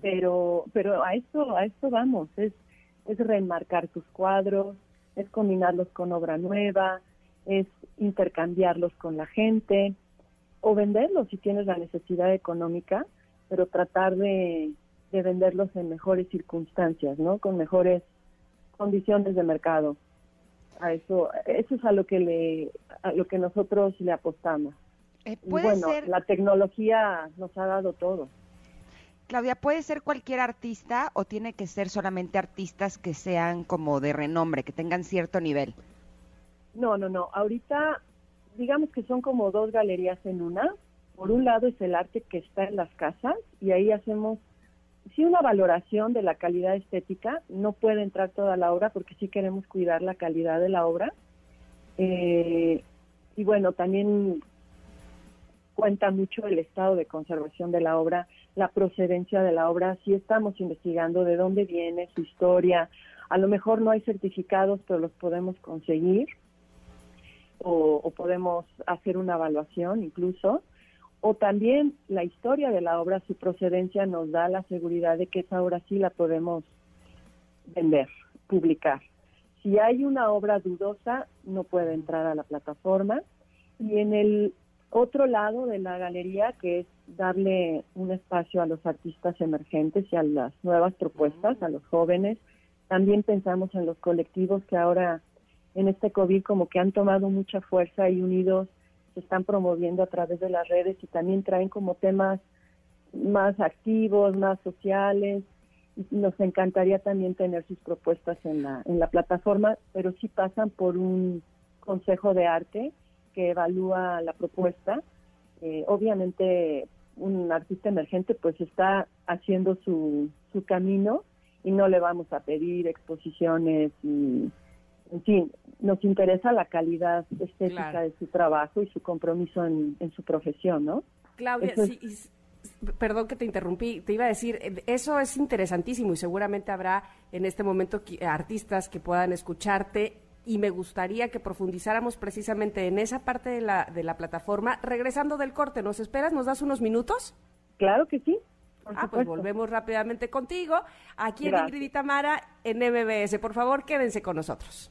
S5: Pero, pero a esto, a esto vamos, es, es reenmarcar tus cuadros, es combinarlos con obra nueva, es intercambiarlos con la gente o venderlos si tienes la necesidad económica, pero tratar de, de venderlos en mejores circunstancias, ¿no? Con mejores condiciones de mercado a eso eso es a lo que le a lo que nosotros le apostamos eh, bueno la tecnología nos ha dado todo
S2: Claudia, ¿puede ser cualquier artista o tiene que ser solamente artistas que sean como de renombre, que tengan cierto nivel?
S5: No, no, no. Ahorita, digamos que son como dos galerías en una. Por un lado es el arte que está en las casas y ahí hacemos sí una valoración de la calidad estética, no puede entrar toda la obra porque sí queremos cuidar la calidad de la obra. Eh, y bueno, también cuenta mucho el estado de conservación de la obra, la procedencia de la obra, sí estamos investigando de dónde viene su historia, a lo mejor no hay certificados, pero los podemos conseguir o, o podemos hacer una evaluación incluso o también la historia de la obra, su procedencia nos da la seguridad de que esa obra sí la podemos vender, publicar. Si hay una obra dudosa, no puede entrar a la plataforma. Y en el otro lado de la galería, que es darle un espacio a los artistas emergentes y a las nuevas propuestas, a los jóvenes, también pensamos en los colectivos que ahora en este COVID como que han tomado mucha fuerza y unidos se están promoviendo a través de las redes y también traen como temas más activos, más sociales. Y nos encantaría también tener sus propuestas en la, en la plataforma, pero sí pasan por un consejo de arte que evalúa la propuesta. Eh, obviamente un artista emergente pues está haciendo su, su camino y no le vamos a pedir exposiciones y en fin, nos interesa la calidad estética de su trabajo y su compromiso en, su profesión, ¿no?
S3: Claudia, perdón que te interrumpí, te iba a decir, eh, eso es interesantísimo y seguramente habrá en este momento artistas que puedan escucharte y me gustaría que profundizáramos precisamente en esa parte de la, de la plataforma. Regresando del corte, ¿nos esperas? ¿Nos das unos minutos?
S5: Claro que sí.
S3: Ah, pues volvemos rápidamente contigo aquí en Ingrid y Tamara en MBS. Por favor, quédense con nosotros.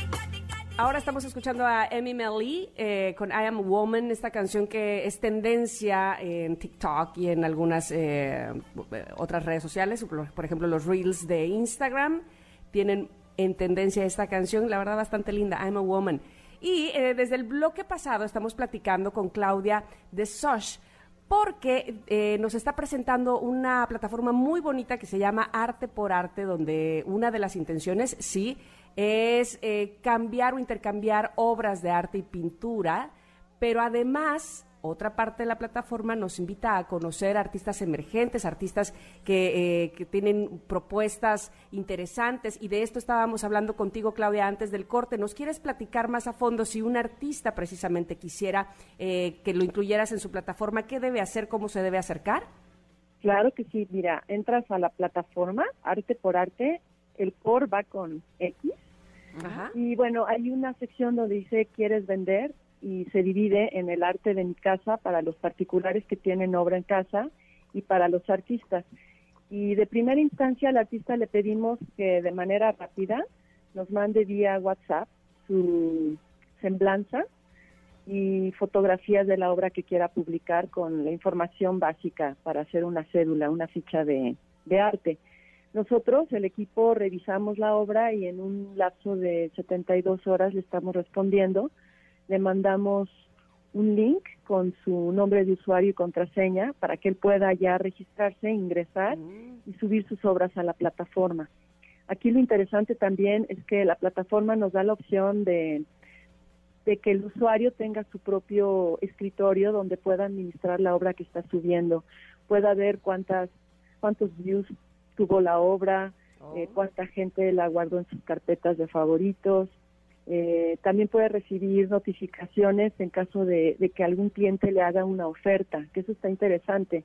S3: Ahora estamos escuchando a Emmy Melly eh, con I Am a Woman, esta canción que es tendencia en TikTok y en algunas eh, otras redes sociales, por ejemplo los Reels de Instagram tienen en tendencia esta canción, la verdad bastante linda, I Am a Woman. Y eh, desde el bloque pasado estamos platicando con Claudia de Sosh porque nos está presentando una plataforma muy bonita que se llama Arte por Arte, donde una de las intenciones, sí, es eh, cambiar o intercambiar obras de arte y pintura, pero además otra parte de la plataforma nos invita a conocer artistas emergentes, artistas que, eh, que, tienen propuestas interesantes y de esto estábamos hablando contigo, Claudia, antes del corte. ¿Nos quieres platicar más a fondo si un artista precisamente quisiera eh, que lo incluyeras en su plataforma? ¿Qué debe hacer? ¿Cómo se debe acercar?
S5: Claro que sí, mira, entras a la plataforma Arte por Arte el por va con X. Y bueno, hay una sección donde dice quieres vender y se divide en el arte de mi casa para los particulares que tienen obra en casa y para los artistas. Y de primera instancia al artista le pedimos que de manera rápida nos mande vía WhatsApp su semblanza y fotografías de la obra que quiera publicar con la información básica para hacer una cédula, una ficha de arte. Nosotros, el equipo, revisamos la obra y en un lapso de 72 horas le estamos respondiendo. Le mandamos un link con su nombre de usuario y contraseña para que él pueda ya registrarse, ingresar mm. y subir sus obras a la plataforma. Aquí lo interesante también es que la plataforma nos da la opción de, de que el usuario tenga su propio escritorio donde pueda administrar la obra que está subiendo, pueda ver cuántas cuántos views tuvo la obra, eh, oh. cuánta gente la guardó en sus carpetas de favoritos. Eh, también puede recibir notificaciones en caso de, que algún cliente le haga una oferta, que eso está interesante,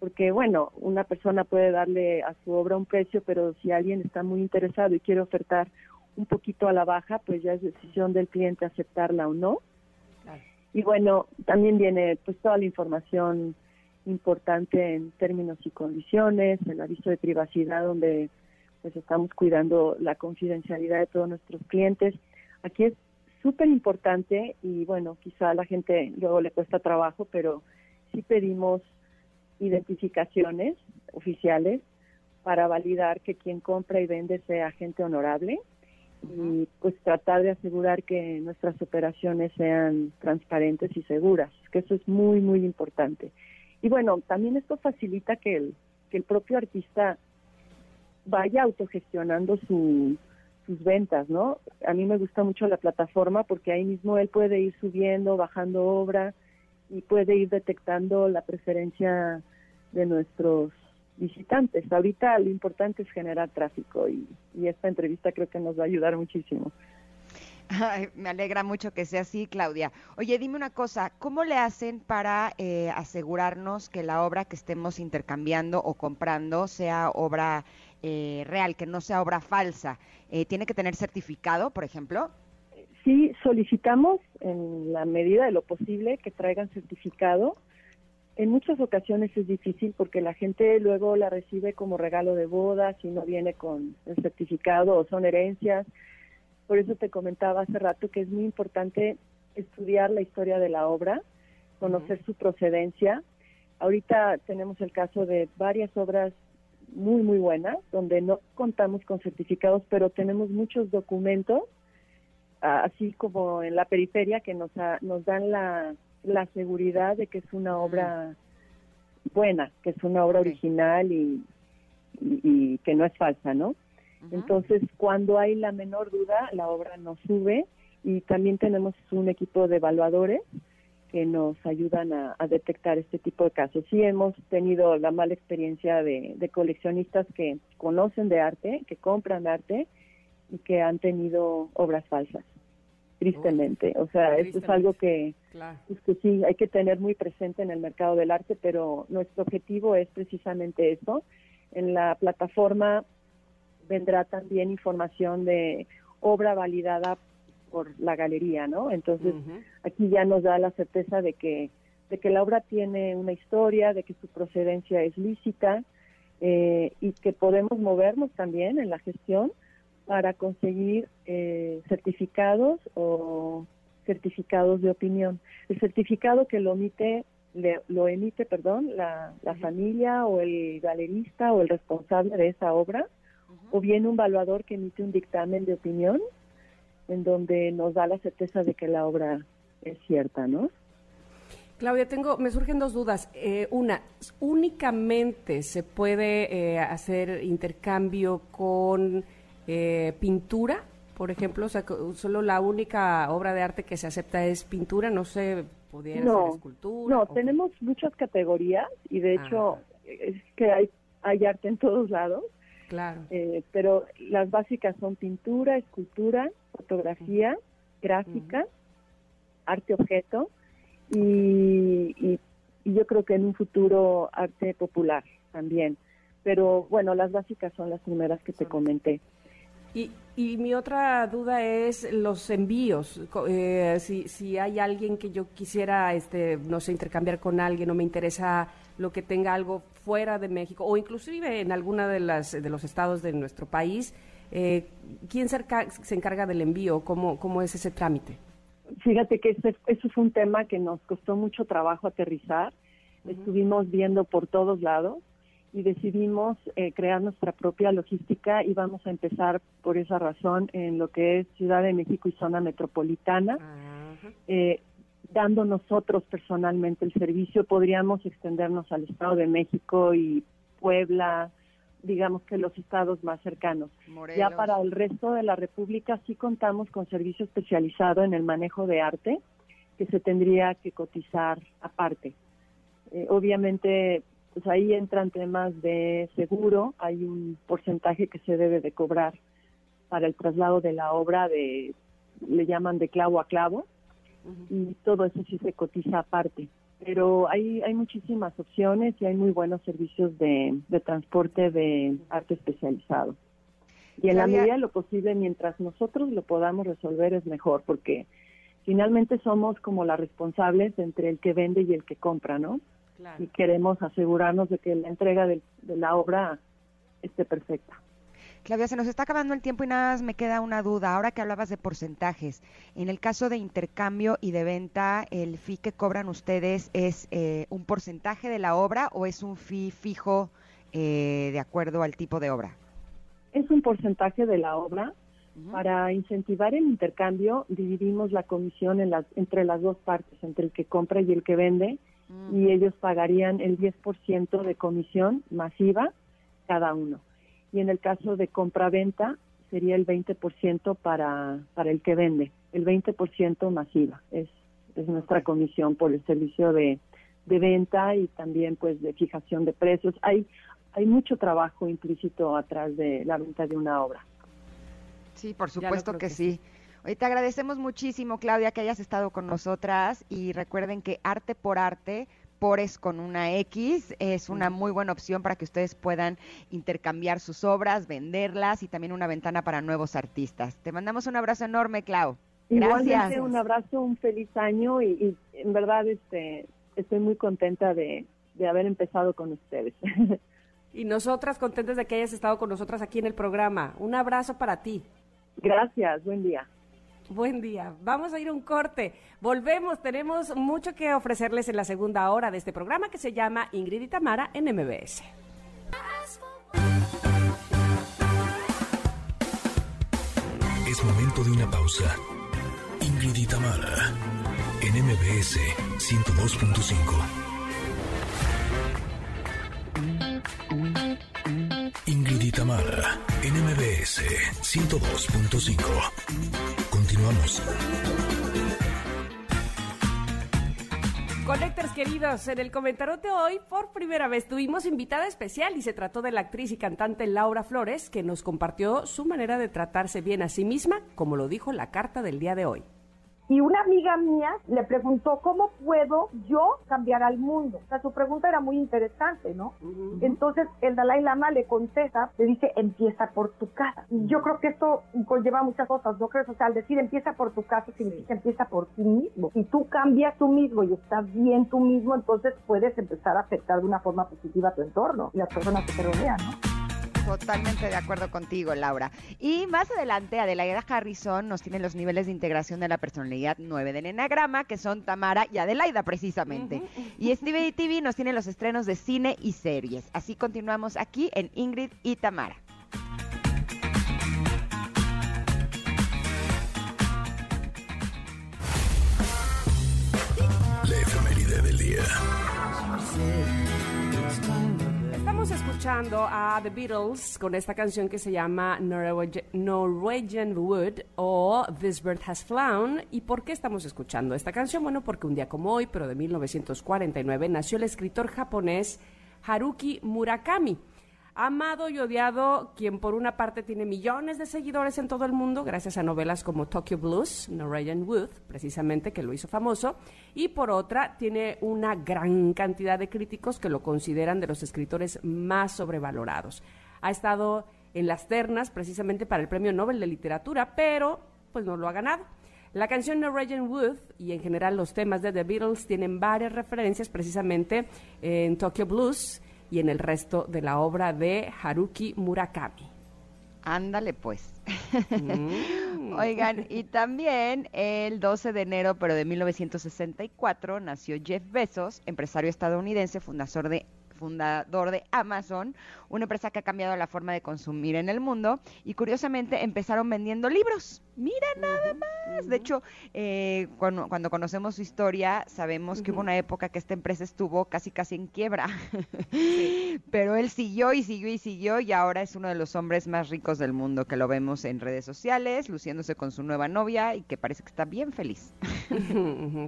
S5: porque bueno, una persona puede darle a su obra un precio, pero si alguien está muy interesado y quiere ofertar un poquito a la baja, pues ya es decisión del cliente aceptarla o no. Y bueno, también viene pues toda la información importante en términos y condiciones, el aviso de privacidad donde pues estamos cuidando la confidencialidad de todos nuestros clientes. Aquí es súper importante y bueno, quizá a la gente luego le cuesta trabajo, pero sí pedimos identificaciones oficiales para validar que quien compra y vende sea gente honorable y pues tratar de asegurar que nuestras operaciones sean transparentes y seguras, que eso es muy, muy importante. Y bueno, también esto facilita que el, que el propio artista vaya autogestionando su, sus ventas, ¿no? A mí me gusta mucho la plataforma porque ahí mismo él puede ir subiendo, bajando obra y puede ir detectando la preferencia de nuestros visitantes. Ahorita lo importante es generar tráfico y, y esta entrevista creo que nos va a ayudar muchísimo
S2: me alegra mucho que sea así, Claudia. Oye, dime una cosa, ¿cómo le hacen para eh, asegurarnos que la obra que estemos intercambiando o comprando sea obra eh, real, que no sea obra falsa? Eh, ¿Tiene que tener certificado, por ejemplo?
S5: Sí, solicitamos en la medida de lo posible que traigan certificado. En muchas ocasiones es difícil porque la gente luego la recibe como regalo de boda si no viene con el certificado o son herencias por eso te comentaba hace rato que es muy importante estudiar la historia de la obra, conocer su procedencia. Ahorita tenemos el caso de varias obras muy, muy buenas, donde no contamos con certificados, pero tenemos muchos documentos, así como en la periferia, que nos, nos dan la, la seguridad de que es una obra buena, que es una obra original y, y, y que no es falsa, ¿no? Entonces, cuando hay la menor duda, la obra nos sube y también tenemos un equipo de evaluadores que nos ayudan a, detectar este tipo de casos. Sí hemos tenido la mala experiencia de, coleccionistas que conocen de arte, que compran arte y que han tenido obras falsas, tristemente. o sea, esto es algo que, que sí hay que tener muy presente en el mercado del arte, pero nuestro objetivo es precisamente eso. En la plataforma vendrá también información de obra validada por la galería, ¿no? Entonces, aquí ya nos da la certeza de que, de que la obra tiene una historia, de que su procedencia es lícita eh, y que podemos movernos también en la gestión para conseguir eh, certificados o certificados de opinión. El certificado que lo emite, lo emite, perdón, la, la familia o el galerista o el responsable de esa obra, o bien un evaluador que emite un dictamen de opinión en donde nos da la certeza de que la obra es cierta, ¿no?
S3: Claudia, tengo, me surgen dos dudas. Eh, una, únicamente se puede eh, hacer intercambio con eh, pintura, por ejemplo, o sea, solo la única obra de arte que se acepta es pintura, no sé, pudiera ser escultura.
S5: No, tenemos muchas categorías y de hecho ah. es que hay, hay arte en todos lados.
S3: Claro.
S5: pero las básicas son pintura, escultura, fotografía, gráfica, arte objeto y, yo creo que en un futuro arte popular también. Pero bueno, las básicas son las primeras que te comenté.
S3: Y, y mi otra duda es los envíos. Eh, si, si hay alguien que yo quisiera, este, no sé, intercambiar con alguien o me interesa lo que tenga algo fuera de México o inclusive en alguna de las de los estados de nuestro país, eh, ¿Quién se, encarga del envío? ¿Cómo, ¿Cómo es ese trámite?
S5: Fíjate que ese, eso es un tema que nos costó mucho trabajo aterrizar. Estuvimos viendo por todos lados y decidimos eh, crear nuestra propia logística y vamos a empezar por esa razón en lo que es Ciudad de México y zona metropolitana. Eh, dando nosotros personalmente el servicio, podríamos extendernos al Estado de México y Puebla, digamos que los estados más cercanos. Ya para el resto de la República sí contamos con servicio especializado en el manejo de arte que se tendría que cotizar aparte. Eh, obviamente, pues ahí entran temas de seguro, hay un porcentaje que se debe de cobrar para el traslado de la obra de, le llaman de clavo a clavo, y todo eso sí se cotiza aparte pero hay, hay muchísimas opciones y hay muy buenos servicios de, transporte de arte especializado. Y en la medida de lo posible, mientras nosotros lo podamos resolver, es mejor, porque finalmente somos como las responsables entre el que vende y el que compra, ¿no? Y queremos asegurarnos de que la entrega de la obra esté perfecta.
S2: Claudia, se nos está acabando el tiempo y nada más me queda una duda. Ahora que hablabas de porcentajes, en el caso de intercambio y de venta, ¿el fee que cobran ustedes es eh, un porcentaje de la obra o es un fee fijo eh, de acuerdo al tipo de obra?
S5: Es un porcentaje de la obra. Para incentivar el intercambio, dividimos la comisión en las, entre las dos partes, entre el que compra y el que vende, y ellos pagarían el 10% de comisión masiva cada uno y en el caso de compra-venta sería el 20% para, para el que vende, el 20% masiva, es, es nuestra comisión por el servicio de, de venta y también pues de fijación de precios. Hay, hay mucho trabajo implícito atrás de la venta de una obra.
S2: Sí, por supuesto que, sí. Hoy te agradecemos muchísimo, Claudia, que hayas estado con nosotras y recuerden que arte por arte Pores con una X es una muy buena opción para que ustedes puedan intercambiar sus obras, venderlas y también una ventana para nuevos artistas. Te mandamos un abrazo enorme, Clau.
S5: Gracias. un abrazo, un feliz año y, en verdad este, estoy muy contenta de, de haber empezado con ustedes.
S3: Y nosotras contentas de que hayas estado con nosotras aquí en el programa. Un abrazo para ti.
S5: Gracias, buen día.
S3: Buen día. Vamos a ir a un corte. Volvemos. Tenemos mucho que ofrecerles en la segunda hora de este programa que se llama Ingrid y Tamara en MBS.
S1: Es momento de una pausa. Ingrid y Tamara en MBS 102.5. Ingrid y Tamara en MBS MBS 102.5. Continuamos.
S3: Conectores queridos, en el comentarote hoy por primera vez tuvimos invitada especial y se trató de la actriz y cantante Laura Flores, que nos compartió su manera de tratarse bien a sí misma, como lo dijo la carta del día de hoy.
S6: Y una amiga mía le preguntó, ¿cómo puedo yo cambiar al mundo? O sea, su pregunta era muy interesante, ¿no? Entonces el Dalai Lama le contesta, le dice, empieza por tu casa. Y yo creo que esto conlleva muchas cosas, ¿no crees? O sea, al decir empieza por tu casa significa empieza por ti mismo. Si tú cambias tú mismo y estás bien tú mismo, entonces puedes empezar a afectar de una forma positiva a tu entorno y a las personas que te rodean, ¿no?
S2: Totalmente de acuerdo contigo, Laura. Y más adelante, Adelaida Harrison nos tiene los niveles de integración de la personalidad 9 del Enneagrama, que son Tamara y Adelaida, precisamente. Y Steve TV nos tiene los estrenos de cine y series. Así continuamos aquí en Ingrid y Tamara.
S1: La efeméride del día.
S3: Estamos escuchando a The Beatles con esta canción que se llama Norwegian, Wood o This Bird Has Flown. ¿Y por qué estamos escuchando esta canción? Bueno, porque un día como hoy, pero de 1949, nació el escritor japonés Haruki Murakami. Amado y odiado, quien por una parte tiene millones de seguidores en todo el mundo, gracias a novelas como Tokyo Blues, Norwegian Wood, precisamente, que lo hizo famoso, y por otra tiene una gran cantidad de críticos que lo consideran de los escritores más sobrevalorados. Ha estado en las ternas precisamente para el Premio Nobel de Literatura, pero pues no lo ha ganado. La canción Norwegian Wood y en general los temas de The Beatles tienen varias referencias precisamente en Tokyo Blues, y en el resto de la obra de Haruki Murakami.
S2: Ándale pues. Mm. Oigan, y también el 12 de enero, pero de 1964, nació Jeff Bezos, empresario estadounidense, fundador de fundador de Amazon, una empresa que ha cambiado la forma de consumir en el mundo y curiosamente empezaron vendiendo libros. Mira nada más. De hecho, eh, cuando, conocemos su historia, sabemos que hubo una época que esta empresa estuvo casi casi en quiebra. Pero él siguió y siguió y siguió y ahora es uno de los hombres más ricos del mundo que lo vemos en redes sociales, luciéndose con su nueva novia y que parece que está bien feliz.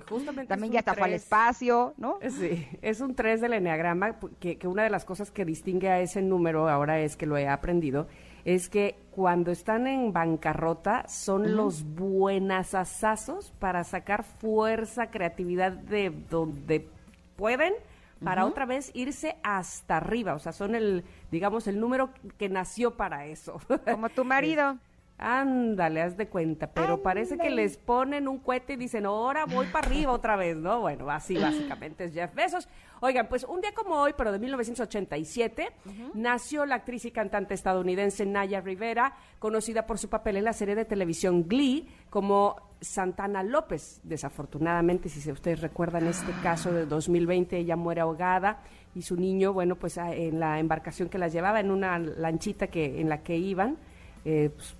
S3: Justamente
S2: También ya está fue al espacio, ¿no?
S3: Sí, es un 3 del enneagrama, que, que una de las cosas que distingue a ese número ahora es que lo he aprendido, es que cuando están en bancarrota son los buenas asazos para sacar fuerza, creatividad de donde pueden para otra vez irse hasta arriba, o sea, son el, digamos, el número que nació para eso.
S2: Como tu marido.
S3: Ándale, haz de cuenta, pero parece que les ponen un cohete y dicen, ahora voy para arriba otra vez, ¿no? Bueno, así básicamente es Jeff Bezos. Oigan, pues un día como hoy, pero de 1987, nació la actriz y cantante estadounidense Naya Rivera, conocida por su papel en la serie de televisión Glee como Santana López. Desafortunadamente, si ustedes recuerdan este caso de 2020, ella muere ahogada y su niño, bueno, pues ah, en la embarcación que la llevaba, en una lanchita que en la que iban, eh, pues,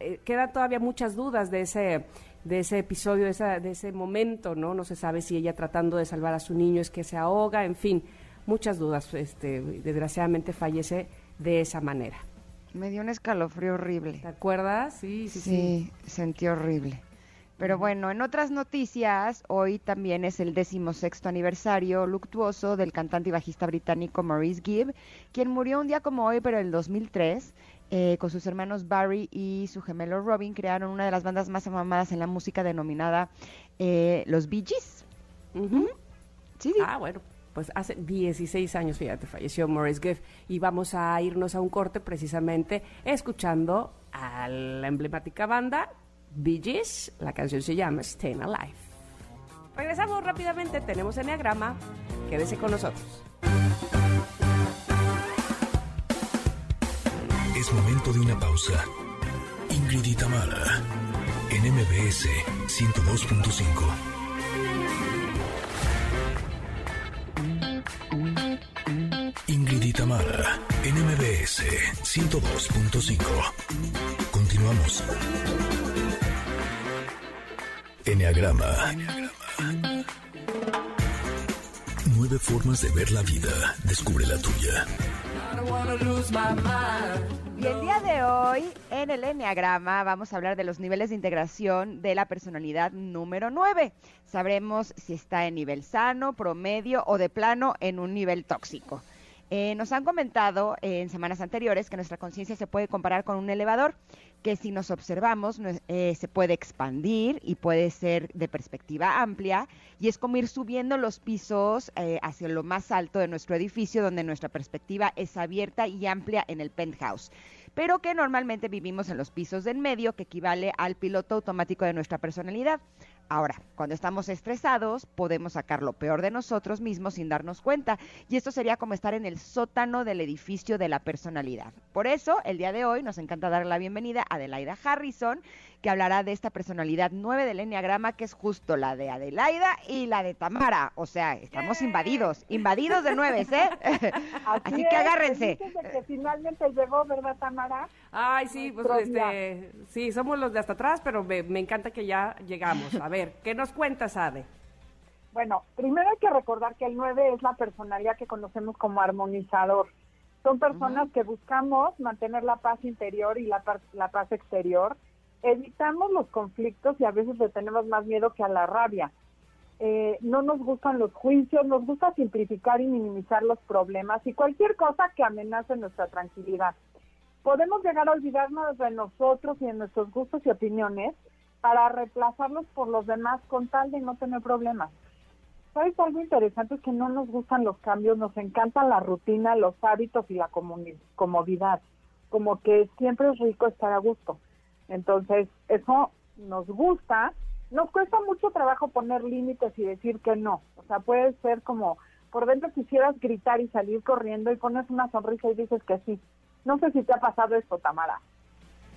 S3: eh, quedan todavía muchas dudas de ese de ese episodio, de, de ese momento, ¿no? No se sabe si ella tratando de salvar a su niño es que se ahoga, en fin, muchas dudas. Este, desgraciadamente fallece de esa manera.
S2: Me dio un escalofrío horrible.
S3: ¿Te acuerdas?
S2: Sí, sí, sí. Sí, sentí horrible. Pero bueno, en otras noticias, hoy también es el decimosexto aniversario luctuoso del cantante y bajista británico Maurice Gibb, quien murió un día como hoy, pero en el 2003, eh, con sus hermanos Barry y su gemelo Robin, crearon una de las bandas más amadas en la música denominada eh, Los Bee Gees.
S3: sí, Ah, bueno. Pues hace 16 años, fíjate, falleció Maurice Gibb y vamos a irnos a un corte precisamente escuchando a la emblemática banda Bee Gees. La canción se llama Staying Alive. Regresamos rápidamente, tenemos Enneagrama. Quédese con nosotros.
S1: Es momento de una pausa. Ingrid y Tamara, en MBS 102.5. Ingrid y Tamara, en MBS 102.5. Continuamos. Enneagrama. Nueve formas de ver la vida. Descubre la tuya.
S2: Y el día de hoy, en el Enneagrama, vamos a hablar de los niveles de integración de la personalidad número 9. Sabremos si está en nivel sano, promedio o de plano en un nivel tóxico. Eh, nos han comentado en semanas anteriores que nuestra conciencia se puede comparar con un elevador, que si nos observamos eh, se puede expandir y puede ser de perspectiva amplia, y es como ir subiendo los pisos eh, hacia lo más alto de nuestro edificio, donde nuestra perspectiva es abierta y amplia en el penthouse pero que normalmente vivimos en los pisos del medio, que equivale al piloto automático de nuestra personalidad. Ahora, cuando estamos estresados, podemos sacar lo peor de nosotros mismos sin darnos cuenta. Y esto sería como estar en el sótano del edificio de la personalidad. Por eso, el día de hoy nos encanta dar la bienvenida a Adelaida Harrison, que hablará de esta personalidad 9 del Enneagrama, que es justo la de Adelaida y la de Tamara. O sea, estamos invadidos, invadidos de nueves, ¿eh? Así, que agárrense.
S6: que finalmente llegó, ¿verdad, Tamara?
S3: Ay, sí, pues este, sí, somos los de hasta atrás, pero me, me encanta que ya llegamos. A ver, ¿qué nos cuentas, Ade?
S6: Bueno, primero hay que recordar que el 9 es la personalidad que conocemos como armonizador. Son personas que buscamos mantener la paz interior y la, la paz exterior evitamos los conflictos y a veces le tenemos más miedo que a la rabia. Eh, no nos gustan los juicios, nos gusta simplificar y minimizar los problemas y cualquier cosa que amenace nuestra tranquilidad. Podemos llegar a olvidarnos de nosotros y de nuestros gustos y opiniones para reemplazarlos por los demás con tal de no tener problemas. ¿Sabes algo interesante? Es que no nos gustan los cambios, nos encanta la rutina, los hábitos y la comodidad. Como que siempre es rico estar a gusto. Entonces, eso nos gusta. Nos cuesta mucho trabajo poner límites y decir que no. O sea, puede ser como por dentro quisieras gritar y salir corriendo y pones una sonrisa y dices que sí. No sé si te ha pasado esto, Tamara.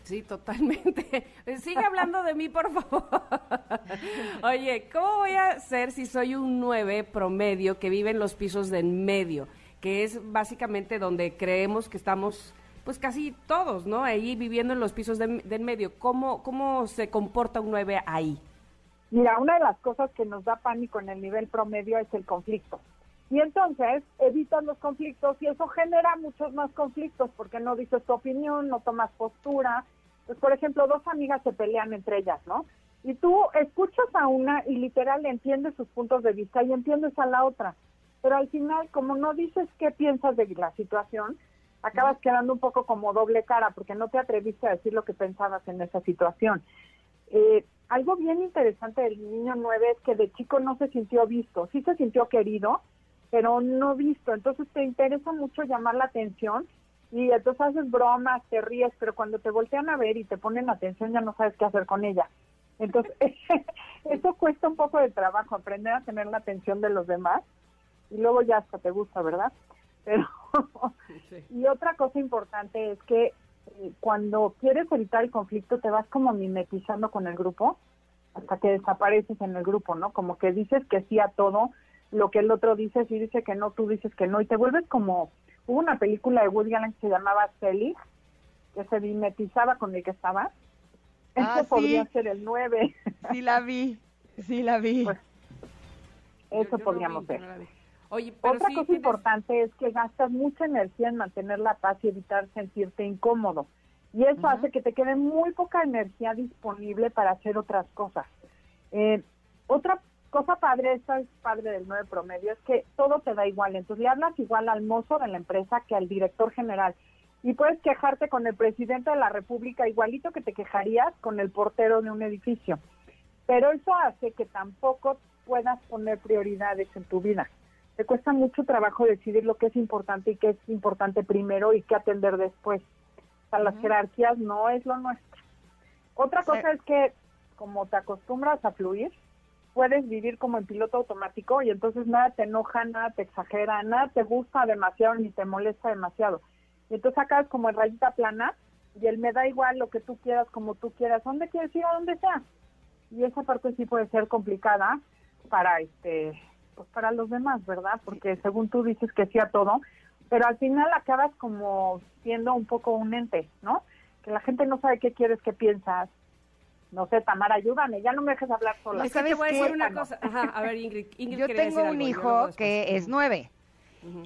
S3: Sí, totalmente. Sigue hablando de mí, por favor. Oye, ¿cómo voy a ser si soy un 9 promedio que vive en los pisos de en medio? Que es básicamente donde creemos que estamos pues casi todos, ¿no? Ahí viviendo en los pisos del medio. ¿Cómo, ¿Cómo se comporta un 9 ahí?
S6: Mira, una de las cosas que nos da pánico en el nivel promedio es el conflicto. Y entonces evitan los conflictos y eso genera muchos más conflictos porque no dices tu opinión, no tomas postura. Pues, por ejemplo, dos amigas se pelean entre ellas, ¿no? Y tú escuchas a una y literal entiendes sus puntos de vista y entiendes a la otra. Pero al final, como no dices qué piensas de la situación, acabas quedando un poco como doble cara porque no te atreviste a decir lo que pensabas en esa situación. Eh, algo bien interesante del niño 9 es que de chico no se sintió visto, sí se sintió querido, pero no visto. Entonces te interesa mucho llamar la atención y entonces haces bromas, te ríes, pero cuando te voltean a ver y te ponen atención ya no sabes qué hacer con ella. Entonces, eso cuesta un poco de trabajo, aprender a tener la atención de los demás y luego ya hasta te gusta, ¿verdad? Pero y otra cosa importante es que eh, cuando quieres evitar el conflicto te vas como mimetizando con el grupo hasta que desapareces en el grupo, ¿no? Como que dices que sí a todo, lo que el otro dice, si dice que no, tú dices que no, y te vuelves como, hubo una película de Woody Allen que se llamaba Sally, que se mimetizaba con el que estaba. Ah, eso podría ser el 9.
S2: Sí la vi, sí la vi.
S6: Pues, eso podríamos ver. Otra cosa importante es que gastas mucha energía en mantener la paz y evitar sentirte incómodo. Y eso hace que te quede muy poca energía disponible para hacer otras cosas. Eh, otra cosa padre, esta es padre del 9 promedio, es que todo te da igual. Entonces le hablas igual al mozo de la empresa que al director general. Y puedes quejarte con el presidente de la República igualito que te quejarías con el portero de un edificio. Pero eso hace que tampoco puedas poner prioridades en tu vida te cuesta mucho trabajo decidir lo que es importante y qué es importante primero y qué atender después. O sea, las jerarquías no es lo nuestro. Otra cosa es que como te acostumbras a fluir, puedes vivir como en piloto automático y entonces nada te enoja, nada te exagera, nada te gusta demasiado ni te molesta demasiado. Y entonces acabas como en rayita plana y él me da igual lo que tú quieras, como tú quieras, donde quieres ir, a donde sea. Y esa parte sí puede ser complicada para este pues para los demás, ¿verdad? Porque según tú dices que sí a todo, pero al final acabas como siendo un poco un ente, ¿no? Que la gente no sabe qué quieres, qué piensas. no sé, Tamara, ayúdame, ya no me dejes hablar sola.
S3: Es que te voy a decir una cosa. Ajá, a ver, Ingrid, Ingrid
S2: Yo tengo un hijo que es nueve.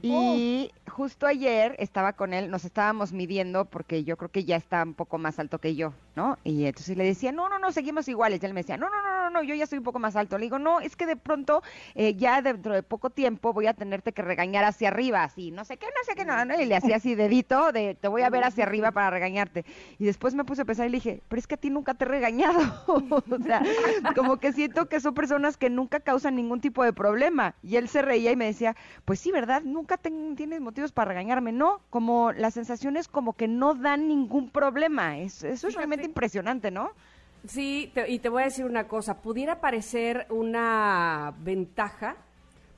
S2: Y justo ayer estaba con él, nos estábamos midiendo porque yo creo que ya está un poco más alto que yo, ¿no? Y entonces le decía, no, no, no, seguimos iguales. Y él me decía, no, no, no, no, no, yo ya soy un poco más alto. Le digo, no, es que de pronto, eh, ya dentro de poco tiempo voy a tenerte que regañar hacia arriba, así, no sé qué, no sé qué, no, no. Y le hacía así dedito de, te voy a ver hacia arriba para regañarte. Y después me puse a pensar y le dije, pero es que a ti nunca te he regañado. o sea, como que siento que son personas que nunca causan ningún tipo de problema. Y él se reía y me decía, pues sí, ¿verdad? Nunca tienes motivos para regañarme, ¿no? Como la sensación es como que no dan ningún problema. eso es realmente impresionante, ¿no?
S3: Sí, y te voy a decir una cosa, pudiera parecer una ventaja,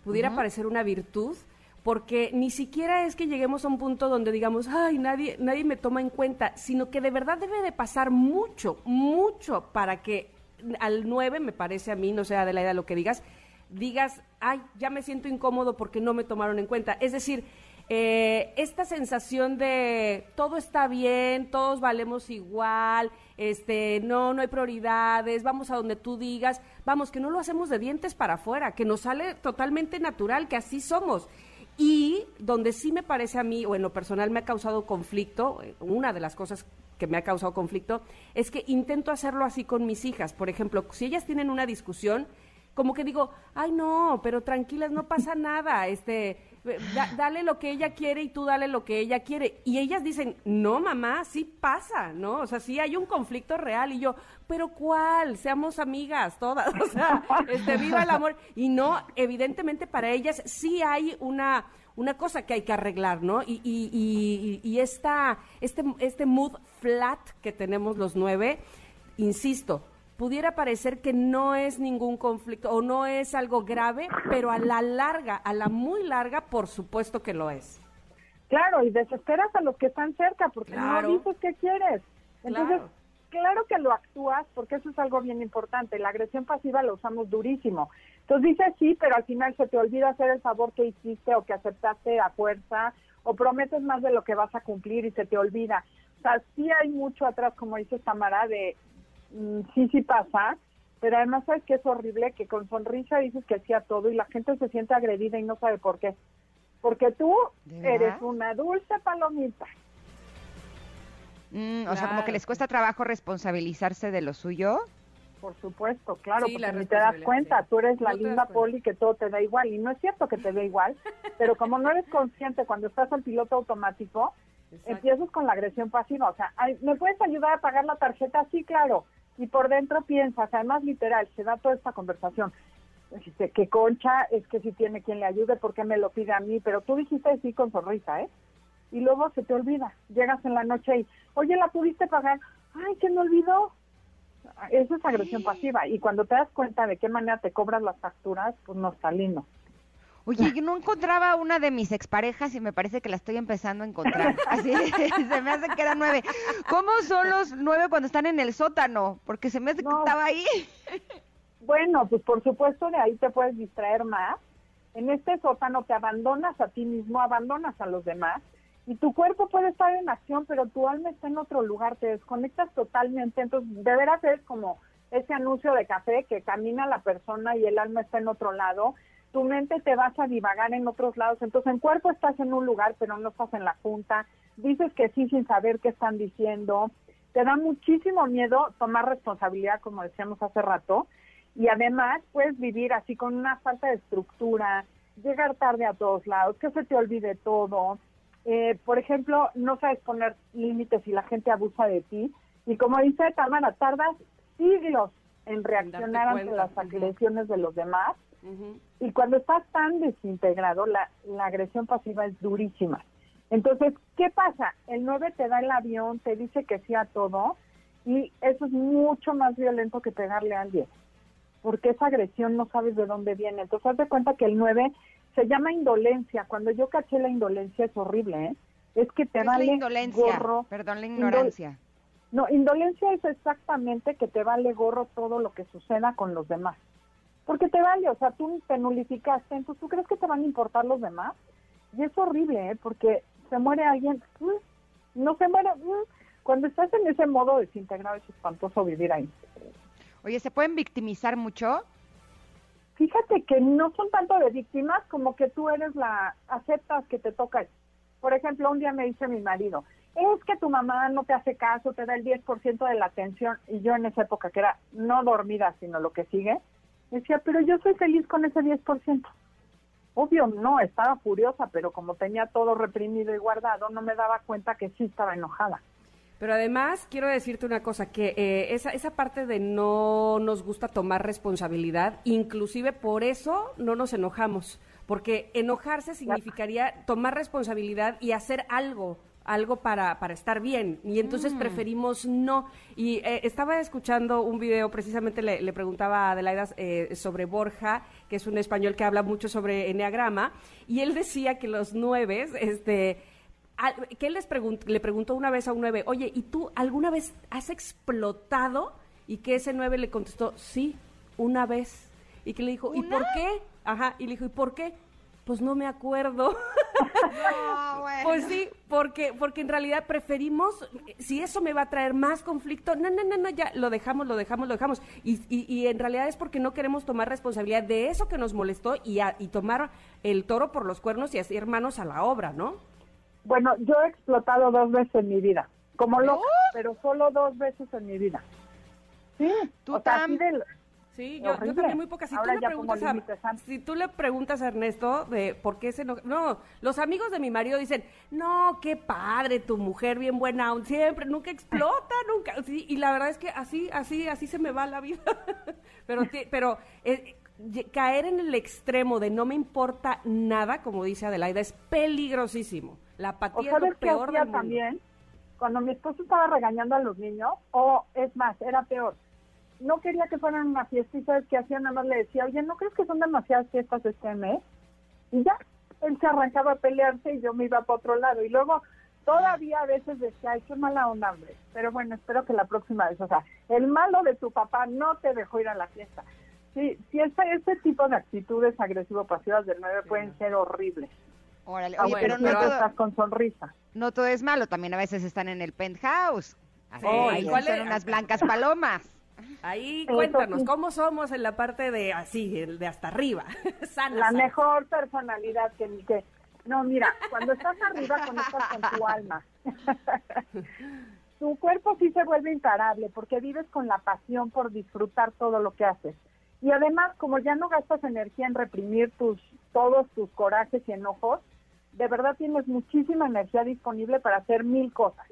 S3: pudiera parecer una virtud, porque ni siquiera es que lleguemos a un punto donde digamos, ay, nadie, nadie me toma en cuenta, sino que de verdad debe de pasar mucho, mucho para que al 9, me parece a mí, no sea de la edad lo que digas, digas, ay, ya me siento incómodo porque no me tomaron en cuenta. Es decir, eh, esta sensación de todo está bien, todos valemos igual, este, no, no hay prioridades, vamos a donde tú digas, vamos, que no lo hacemos de dientes para afuera, que nos sale totalmente natural, que así somos. Y donde sí me parece a mí, o en lo personal me ha causado conflicto, eh, una de las cosas que me ha causado conflicto, es que intento hacerlo así con mis hijas. Por ejemplo, si ellas tienen una discusión, como que digo, ay no, pero tranquilas, no pasa nada, este, dale lo que ella quiere y tú dale lo que ella quiere. Y ellas dicen, no mamá, sí pasa, ¿no? O sea, sí hay un conflicto real y yo, pero ¿cuál? Seamos amigas todas, o sea, este, viva el amor. Y no, evidentemente para ellas sí hay una una cosa que hay que arreglar, ¿no? Y, y, y, y esta, este, este mood flat que tenemos los nueve, insisto, pudiera parecer que no es ningún conflicto o no es algo grave, pero a la larga, a la muy larga, por supuesto que lo es.
S6: Claro, y desesperas a los que están cerca porque no dices qué quieres. Entonces, claro. que lo actúas porque eso es algo bien importante. La agresión pasiva la usamos durísimo. Entonces dices sí, pero al final se te olvida hacer el favor que hiciste o que aceptaste a fuerza o prometes más de lo que vas a cumplir y se te olvida. O sea, sí hay mucho atrás, como dice Tamara, de Mm, sí, sí pasa, pero además sabes que es horrible que con sonrisa dices que hacía todo y la gente se siente agredida y no sabe por qué. Porque tú eres una dulce palomita.
S2: Mm, o sea, como que les cuesta trabajo responsabilizarse de lo suyo.
S6: Por supuesto, claro, porque ni te das cuenta, tú eres la linda poli que todo te da igual. Y no es cierto que te dé igual, pero como no eres consciente cuando estás en piloto automático, empiezas con la agresión pasiva. O sea, ¿me puedes ayudar a pagar la tarjeta? Sí, claro y por dentro piensas, además literal, se da toda esta conversación. Dice, que concha, es que si tiene quien le ayude, ¿por qué me lo pide a mí? Pero tú dijiste sí con sonrisa, ¿eh? Y luego se te olvida. Llegas en la noche y, oye, ¿la pudiste pagar? Ay, se me olvidó. Eso es agresión pasiva. Y cuando te das cuenta de qué manera te cobras las facturas, pues no está lindo.
S2: Oye, yo no encontraba una de mis exparejas y me parece que la estoy empezando a encontrar. Así se me hace que era nueve. ¿Cómo son los nueve cuando están en el sótano? Porque se me hace que estaba ahí.
S6: Bueno, pues por supuesto de ahí te puedes distraer más. En este sótano te abandonas a ti mismo, abandonas a los demás y tu cuerpo puede estar en acción, pero tu alma está en otro lugar, te desconectas totalmente. Entonces, de veras es como ese anuncio de café que camina la persona y el alma está en otro lado tu mente te vas a divagar en otros lados. Entonces, en cuerpo estás en un lugar, pero no estás en la junta. Dices que sí sin saber qué están diciendo. Te da muchísimo miedo tomar responsabilidad, como decíamos hace rato. Y además, puedes vivir así con una falta de estructura, llegar tarde a todos lados, que se te olvide todo. Eh, por ejemplo, no sabes poner límites y la gente abusa de ti. Y como dice Tamara, tardas siglos en reaccionar ante las agresiones de los demás y cuando estás tan desintegrado, la, la agresión pasiva es durísima. Entonces, ¿qué pasa? El 9 te da el avión, te dice que sí a todo, y eso es mucho más violento que pegarle a alguien, porque esa agresión no sabes de dónde viene. Entonces, haz de cuenta que el 9 se llama indolencia. Cuando yo caché la indolencia es horrible, ¿eh? Es que te vale indolencia? gorro.
S2: Perdón, la ignorancia.
S6: no, indolencia es exactamente que te vale gorro todo lo que suceda con los demás. Porque te vale, o sea, tú te nulificaste, entonces tú crees que te van a importar los demás. Y es horrible, ¿eh? porque se muere alguien, no se muere. Cuando estás en ese modo desintegrado es espantoso vivir ahí.
S2: Oye, ¿se pueden victimizar mucho?
S6: Fíjate que no son tanto de víctimas como que tú eres la, aceptas que te toca. Por ejemplo, un día me dice mi marido, es que tu mamá no te hace caso, te da el 10% de la atención. Y yo en esa época, que era no dormida, sino lo que sigue, decía, pero yo soy feliz con ese 10%. Obvio, no, estaba furiosa, pero como tenía todo reprimido y guardado, no me daba cuenta que sí estaba enojada.
S3: Pero además, quiero decirte una cosa, que eh, esa, esa parte de no nos gusta tomar responsabilidad, inclusive por eso no nos enojamos, porque enojarse significaría tomar responsabilidad y hacer algo, algo para, para estar bien, y entonces mm. preferimos no. Y eh, estaba escuchando un video, precisamente le, preguntaba a Adelaida eh, sobre Borja, que es un español que habla mucho sobre enneagrama, y él decía que los nueve, este que él les le preguntó una vez a un nueve, oye, ¿y tú alguna vez has explotado? Y que ese nueve le contestó, sí, una vez. Y que le dijo, ¿y por qué? Ajá, y le dijo, ¿y por qué? Pues no me acuerdo. Pues sí, porque, porque en realidad preferimos, si eso me va a traer más conflicto, no, no, no, no, ya lo dejamos, lo dejamos, lo dejamos. Y, y, en realidad es porque no queremos tomar responsabilidad de eso que nos molestó y, y tomar el toro por los cuernos y hacer manos a la obra, ¿no?
S6: Bueno, yo he explotado dos veces en mi vida, como loca, pero solo dos veces en mi vida. Sí,
S3: tú también. Sí, yo, también muy pocas. Si tú, le preguntas a, si tú le preguntas a Ernesto de por qué se no, no, los amigos de mi marido dicen, no, qué padre, tu mujer bien buena, siempre, nunca explota, nunca. Sí, y la verdad es que así, así, así se me va la vida. pero, pero eh, caer en el extremo de no me importa nada, como dice Adelaida, es peligrosísimo. La apatía
S6: es
S3: lo peor
S6: del también? Cuando mi esposo estaba regañando a los niños, o es más, era peor, no quería que fueran una fiesta y sabes qué hacía, nada más le decía, oye, ¿no crees que son demasiadas fiestas este mes? Y ya, él se arrancaba a pelearse y yo me iba para otro lado. Y luego todavía a veces decía, ay, qué mala onda, hombre. Pero bueno, espero que la próxima vez, o sea, el malo de tu papá no te dejó ir a la fiesta. Sí, sí, este, este tipo de actitudes agresivo-pasivas del 9 pueden ser horribles.
S2: Órale. Oye, pero no
S6: todo, estás con sonrisa.
S2: No todo es malo, también a veces están en el penthouse. ahí son unas blancas palomas.
S3: Ahí cuéntanos, ¿cómo somos en la parte de así, de hasta arriba?
S6: la mejor personalidad que, que... No, mira, cuando estás arriba conectas con tu alma. tu cuerpo sí se vuelve imparable porque vives con la pasión por disfrutar todo lo que haces. Y además, como ya no gastas energía en reprimir tus todos tus corajes y enojos, de verdad tienes muchísima energía disponible para hacer mil cosas.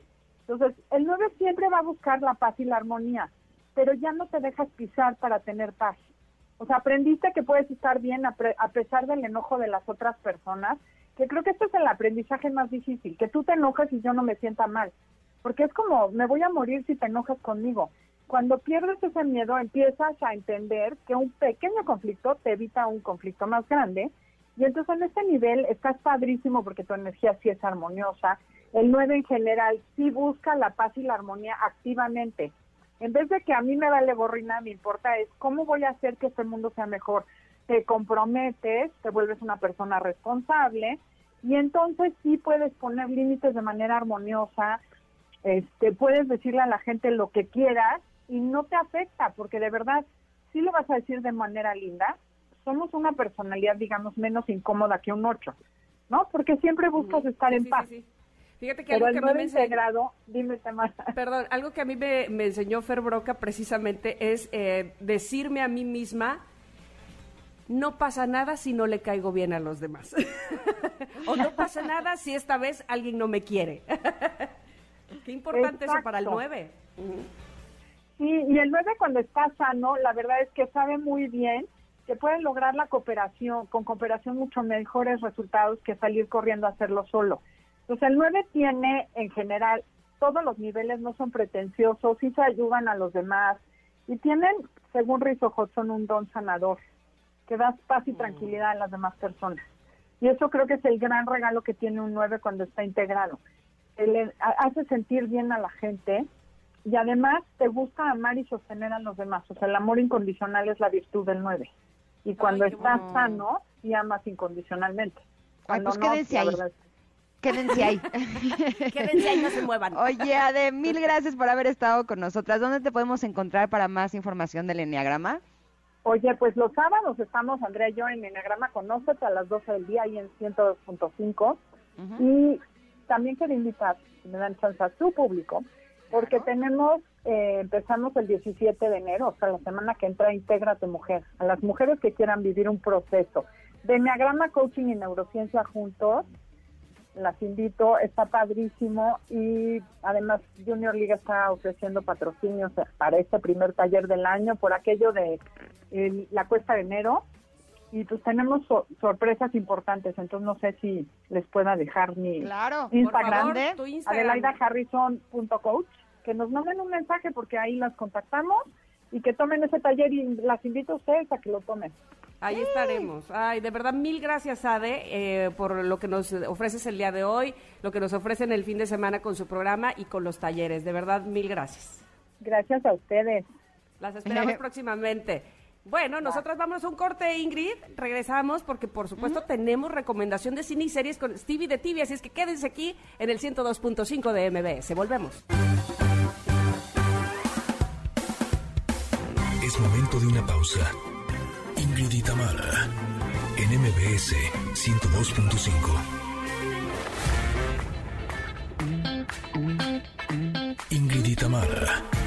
S6: Entonces, el 9 siempre va a buscar la paz y la armonía, pero ya no te dejas pisar para tener paz. O sea, aprendiste que puedes estar bien a, pesar del enojo de las otras personas, que creo que este es el aprendizaje más difícil, que tú te enojes y yo no me sienta mal, porque es como, me voy a morir si te enojas conmigo. Cuando pierdes ese miedo, empiezas a entender que un pequeño conflicto te evita un conflicto más grande y entonces en este nivel estás padrísimo porque tu energía sí es armoniosa. El 9 en general sí busca la paz y la armonía activamente. En vez de que a mí me vale borrina, me importa es cómo voy a hacer que este mundo sea mejor. Te comprometes, te vuelves una persona responsable y entonces sí puedes poner límites de manera armoniosa, este, puedes decirle a la gente lo que quieras y no te afecta porque de verdad sí lo vas a decir de manera linda, somos una personalidad, digamos, menos incómoda que un 8, ¿no? Porque siempre buscas estar en paz.
S3: Fíjate que algo que a mí me
S6: enseñó, dime
S3: Perdón, algo que a mí me, enseñó Fer Broca precisamente es eh, decirme a mí misma, no pasa nada si no le caigo bien a los demás. o no pasa nada si esta vez alguien no me quiere. Qué importante eso para el 9.
S6: Sí, y el 9 cuando está sano, la verdad es que sabe muy bien que pueden lograr la cooperación, con cooperación mucho mejores resultados que salir corriendo a hacerlo solo. Entonces el 9 tiene en general, todos los niveles no son pretenciosos, sí se ayudan a los demás y tienen, según Rizzo Hudson, un don sanador que da paz y mm. tranquilidad a las demás personas. Y eso creo que es el gran regalo que tiene un 9 cuando está integrado. Él hace sentir bien a la gente y además te gusta amar y sostener a los demás. O sea, el amor incondicional es la virtud del 9. Y cuando estás sano, y amas incondicionalmente.
S2: Ay, pues quédense ahí. Quédense ahí.
S3: Quédense ahí, no se muevan.
S2: Oye, Ade, mil gracias por haber estado con nosotras. ¿Dónde te podemos encontrar para más información del Enneagrama?
S6: Oye, pues los sábados estamos, Andrea y yo, en Enneagrama Conócete a las 12 del día y en 102.5. Y también quiero invitar, si me dan chance a su público, porque tenemos, eh, empezamos el 17 de enero, o sea, la semana que entra, Integra tu Mujer. A las mujeres que quieran vivir un proceso de Enneagrama Coaching y Neurociencia juntos, las invito, está padrísimo y además Junior Liga está ofreciendo patrocinios para este primer taller del año por aquello de la cuesta de enero y pues tenemos sorpresas importantes, entonces no sé si les pueda dejar mi Instagram, adelaidaharrison.coach, que nos manden un mensaje porque ahí las contactamos y que tomen ese taller y las invito a ustedes a que lo tomen.
S3: Ahí estaremos. Ay, de verdad, mil gracias, Ade, eh, por lo que nos ofreces el día de hoy, lo que nos ofrecen el fin de semana con su programa y con los talleres. De verdad, mil gracias.
S6: Gracias a ustedes.
S3: Las esperamos próximamente. Bueno, nosotros vamos a un corte, Ingrid. Regresamos porque, por supuesto, tenemos recomendación de cine y series con Stevie de TV, así es que quédense aquí en el 102.5 de MBS. Volvemos.
S1: Es momento de una pausa. Ingrid y Tamara, en MBS 102.5. Ingrid y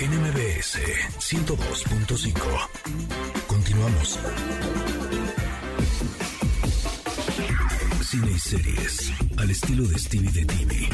S1: en MBS 102.5. Continuamos. Cine y series, al estilo de Stevie de TV.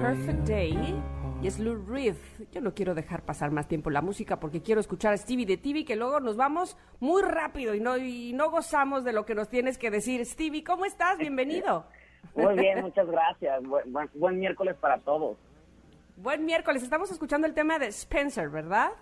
S3: Perfect Day y es Lou Reed. Yo no quiero dejar pasar más tiempo la música porque quiero escuchar a Stevie de TV que luego nos vamos muy rápido y no, y no gozamos de lo que nos tienes que decir. Stevie, ¿cómo estás? Bienvenido.
S7: Muy bien, muchas gracias. Buen, miércoles para todos.
S3: Buen miércoles. Estamos escuchando el tema de Spencer, ¿verdad?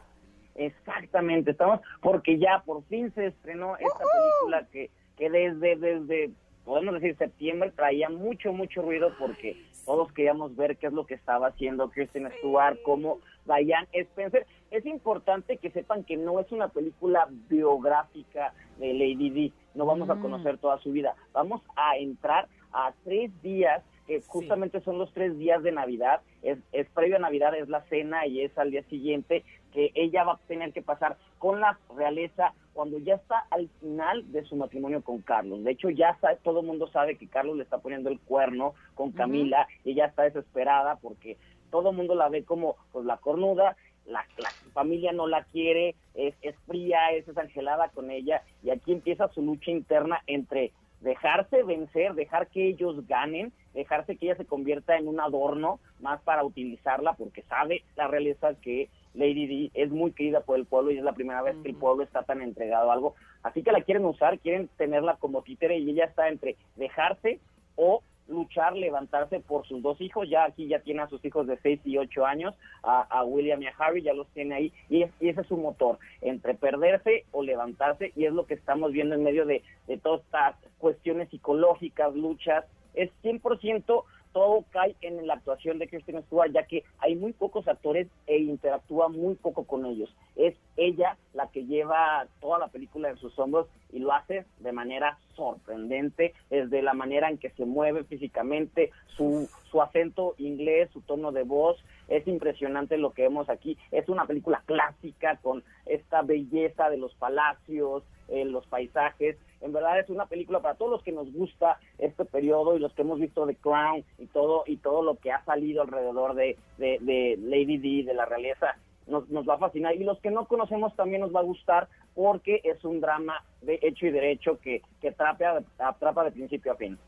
S7: Exactamente, estamos porque ya por fin se estrenó esta película que, que desde, desde podemos decir septiembre traía mucho, mucho ruido porque todos queríamos ver qué es lo que estaba haciendo Kristen Stewart, cómo Diane Spencer. Es importante que sepan que no es una película biográfica de Lady Di, no vamos a mm. conocer toda su vida, vamos a entrar a tres días que justamente son los tres días de Navidad, es, es previo a Navidad, es la cena y es al día siguiente que ella va a tener que pasar con la realeza cuando ya está al final de su matrimonio con Carlos. De hecho, ya todo el mundo sabe que Carlos le está poniendo el cuerno con Camila y ella está desesperada porque todo el mundo la ve como pues la cornuda, la, familia no la quiere, es, es fría, es desangelada con ella y aquí empieza su lucha interna entre dejarse vencer, dejar que ellos ganen, dejarse que ella se convierta en un adorno más para utilizarla porque sabe la realidad que Lady D es muy querida por el pueblo y es la primera vez que el pueblo está tan entregado a algo. Así que la quieren usar, quieren tenerla como títere y ella está entre dejarse o luchar, levantarse por sus dos hijos. Ya aquí ya tiene a sus hijos de 6 y 8 años, a, William y a Harry, ya los tiene ahí. Y, ese es su motor, entre perderse o levantarse. Y es lo que estamos viendo en medio de, de todas estas cuestiones psicológicas, luchas. Es 100% todo cae en la actuación de Kristen Stewart, ya que hay muy pocos actores e interactúa muy poco con ellos. Es ella la que lleva toda la película en sus hombros y lo hace de manera sorprendente, desde la manera en que se mueve físicamente, su, su acento inglés, su tono de voz, es impresionante lo que vemos aquí. Es una película clásica con esta belleza de los palacios, eh, los paisajes. En verdad es una película para todos los que nos gusta este periodo y los que hemos visto The Crown y todo y todo lo que ha salido alrededor de, de, Lady D, de la realeza. Nos, nos, va a fascinar y los que no conocemos también nos va a gustar porque es un drama de hecho y derecho que, que atrapa, atrapa de principio a fin.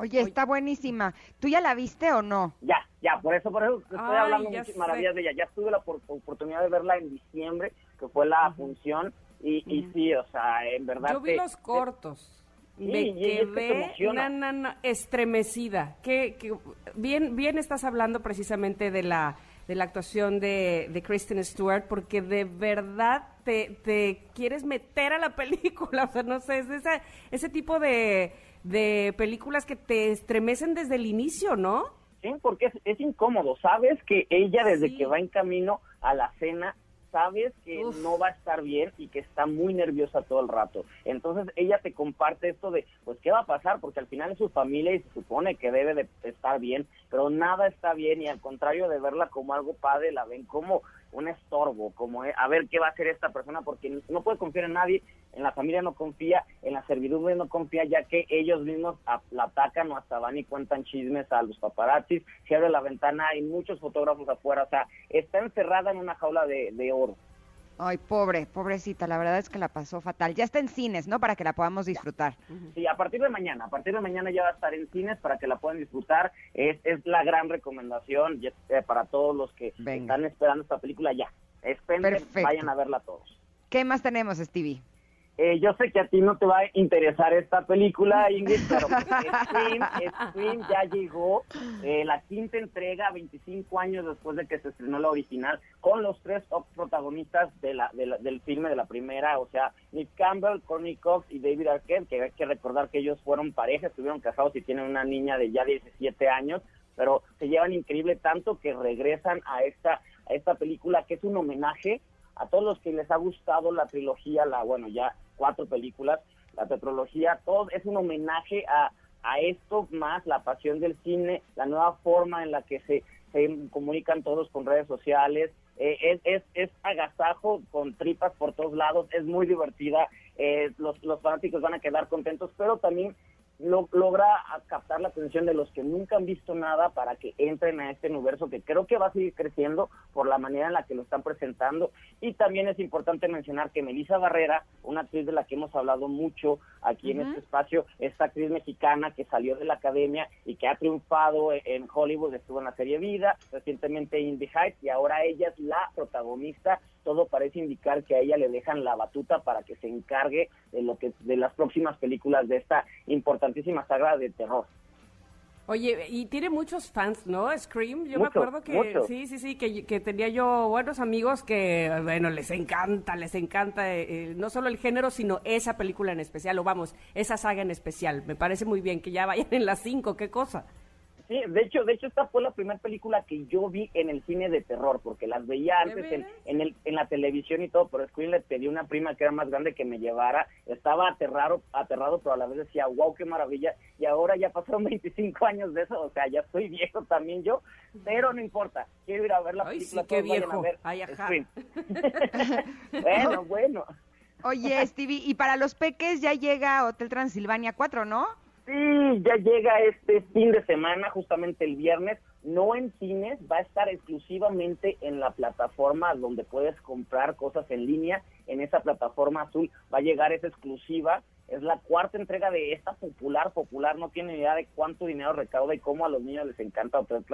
S2: Oye, está buenísima. ¿Tú ya la viste o no?
S7: Ya, ya, por eso, por eso estoy hablando muchas maravillas de ella. Ya tuve la oportunidad de verla en diciembre, que fue la función, y, y sí, o sea, en verdad.
S3: Yo vi los cortos. me quedé estremecida. Que, bien, bien estás hablando precisamente de la de la actuación de, de Kristen Stewart, porque de verdad te, te, quieres meter a la película, o sea, no sé, es esa, ese tipo de, de películas que te estremecen desde el inicio, ¿no?
S7: Sí, porque es, es incómodo, sabes que ella desde que va en camino a la cena sabes que no va a estar bien y que está muy nerviosa todo el rato. Entonces ella te comparte esto de, pues, ¿qué va a pasar? Porque al final es su familia y se supone que debe de estar bien, pero nada está bien y al contrario de verla como algo padre, la ven como un estorbo, como eh, a ver qué va a hacer esta persona, porque no puede confiar en nadie, en la familia no confía, en la servidumbre no confía, ya que ellos mismos la atacan o hasta van y cuentan chismes a los paparazzis, se abre la ventana, hay muchos fotógrafos afuera, o sea, está encerrada en una jaula de, de oro.
S2: Ay, pobre, pobrecita, la verdad es que la pasó fatal. Ya está en cines, ¿no? Para que la podamos disfrutar.
S7: Sí, a partir de mañana, a partir de mañana ya va a estar en cines para que la puedan disfrutar. Es, es la gran recomendación eh, para todos los que están esperando esta película ya. Esperen, vayan a verla todos.
S2: ¿Qué más tenemos, Stevie?
S7: Eh, yo sé que a ti no te va a interesar esta película, Ingrid, pero Scream, ya llegó, eh, la quinta entrega, 25 años después de que se estrenó la original, con los tres protagonistas de la, del filme de la primera, o sea, Nick Campbell, Courtney Cox y David Arquette, que hay que recordar que ellos fueron pareja, estuvieron casados y tienen una niña de ya 17 años, pero se llevan increíble tanto que regresan a esta, a esta película que es un homenaje a todos los que les ha gustado la trilogía, la bueno, ya cuatro películas, la tetrología, todo es un homenaje a, a esto más la pasión del cine, la nueva forma en la que se, se comunican todos con redes sociales, eh, es, es, es, agasajo con tripas por todos lados, es muy divertida, eh, los, los fanáticos van a quedar contentos, pero también logra captar la atención de los que nunca han visto nada para que entren a este universo que creo que va a seguir creciendo por la manera en la que lo están presentando. Y también es importante mencionar que Melissa Barrera, una actriz de la que hemos hablado mucho aquí en este espacio, esta actriz mexicana que salió de la academia y que ha triunfado en Hollywood, estuvo en la serie Vida, recientemente in The Heights y ahora ella es la protagonista todo parece indicar que a ella le dejan la batuta para que se encargue de lo que de las próximas películas de esta importantísima saga de terror.
S3: Oye, y tiene muchos fans, ¿no? Scream. Yo me acuerdo que sí, sí, sí, que, tenía yo buenos amigos que, bueno, les encanta, les encanta eh, eh, no solo el género, sino esa película en especial, o vamos, esa saga en especial. Me parece muy bien que ya vayan en las cinco, qué cosa.
S7: Sí, de hecho, de hecho esta fue la primera película que yo vi en el cine de terror, porque las veía antes en, en, el, en la televisión y todo, pero después le pedí a una prima que era más grande que me llevara, estaba aterrado, aterrado, pero a la vez decía, wow, qué maravilla, y ahora ya pasaron 25 años de eso, o sea, ya estoy viejo también yo, pero no importa, quiero ir a ver la película.
S3: Sí, qué viejo. Ay,
S7: bueno, bueno.
S2: Oye, Stevie, y para los peques ya llega Hotel Transilvania 4, ¿no?
S7: Sí, ya llega este fin de semana, justamente el viernes, no en cines, va a estar exclusivamente en la plataforma donde puedes comprar cosas en línea, en esa plataforma azul va a llegar esa exclusiva, es la cuarta entrega de esta popular, popular, no tiene idea de cuánto dinero recauda y cómo a los niños les encanta Hotel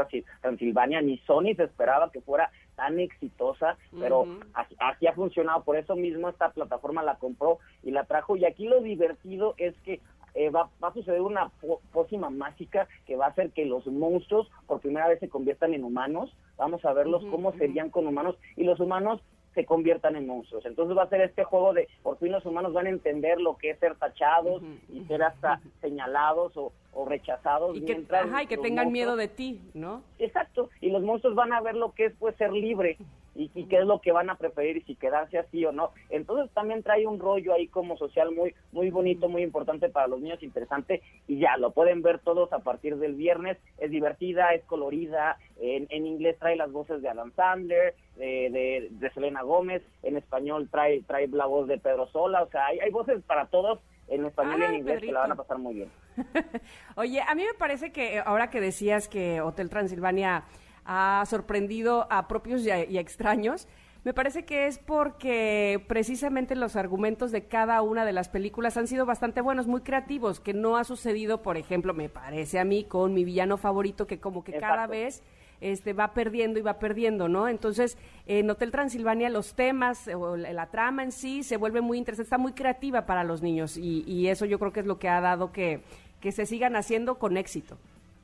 S7: Transilvania, ni Sony se esperaba que fuera tan exitosa, pero así ha funcionado, por eso mismo esta plataforma la compró y la trajo, y aquí lo divertido es que eh, va, a suceder una pócima mágica que va a hacer que los monstruos por primera vez se conviertan en humanos. Vamos a verlos cómo serían con humanos y los humanos se conviertan en monstruos. Entonces va a ser este juego de por fin los humanos van a entender lo que es ser tachados y ser hasta señalados o, rechazados.
S3: Y que, ajá, y que tengan miedo de ti, ¿no?
S7: Exacto. Y los monstruos van a ver lo que es pues ser libre y, qué es lo que van a preferir y si quedarse así o no. Entonces también trae un rollo ahí como social muy muy bonito, muy importante para los niños, interesante y ya lo pueden ver todos a partir del viernes. Es divertida, es colorida, en, en inglés trae las voces de Adam Sandler, de, de, Selena Gómez, en español trae trae la voz de Pedro Sola, o sea, hay, hay voces para todos en español y en inglés que la van a pasar muy bien.
S3: Oye, a mí me parece que ahora que decías que Hotel Transilvania ha sorprendido a propios y a, extraños. Me parece que es porque precisamente los argumentos de cada una de las películas han sido bastante buenos, muy creativos, que no ha sucedido, por ejemplo, me parece a mí, con mi villano favorito, que como que cada vez este, va perdiendo y va perdiendo, ¿no? Entonces, en Hotel Transilvania los temas o la, trama en sí se vuelve muy interesante, está muy creativa para los niños y, y eso yo creo que es lo que ha dado que, que se sigan haciendo con éxito.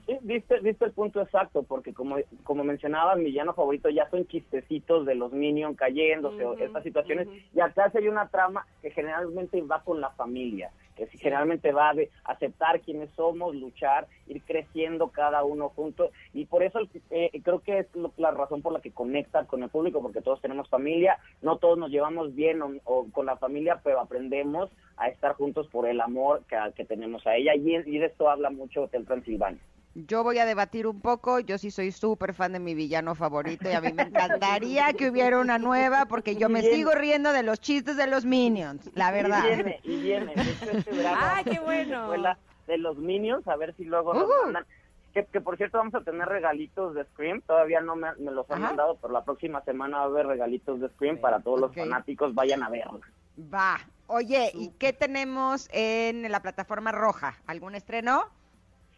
S7: Sí, viste, viste el punto exacto, porque como, como mencionaba, mi villano favorito ya son chistecitos de los Minions cayéndose o estas situaciones, y acá hay una trama que generalmente va con la familia, que generalmente va de aceptar quiénes somos, luchar, ir creciendo cada uno juntos, y por eso eh, creo que es la razón por la que conecta con el público, porque todos tenemos familia, no todos nos llevamos bien o, con la familia, pero aprendemos a estar juntos por el amor que, que tenemos a ella, y, y de esto habla mucho Hotel Transilvania.
S2: Yo voy a debatir un poco, yo sí soy súper fan de mi villano favorito y a mí me encantaría que hubiera una nueva porque yo me sigo riendo de los chistes de los Minions, la verdad.
S7: Y viene, y viene. Este
S3: ¡Ah, qué bueno!
S7: De los Minions, a ver si luego nos mandan. Que, por cierto vamos a tener regalitos de Scream, todavía no me, los han mandado, pero la próxima semana va a haber regalitos de Scream para todos los fanáticos, vayan a verlos.
S2: Va. Oye, ¿y qué tenemos en la plataforma roja? ¿Algún estreno?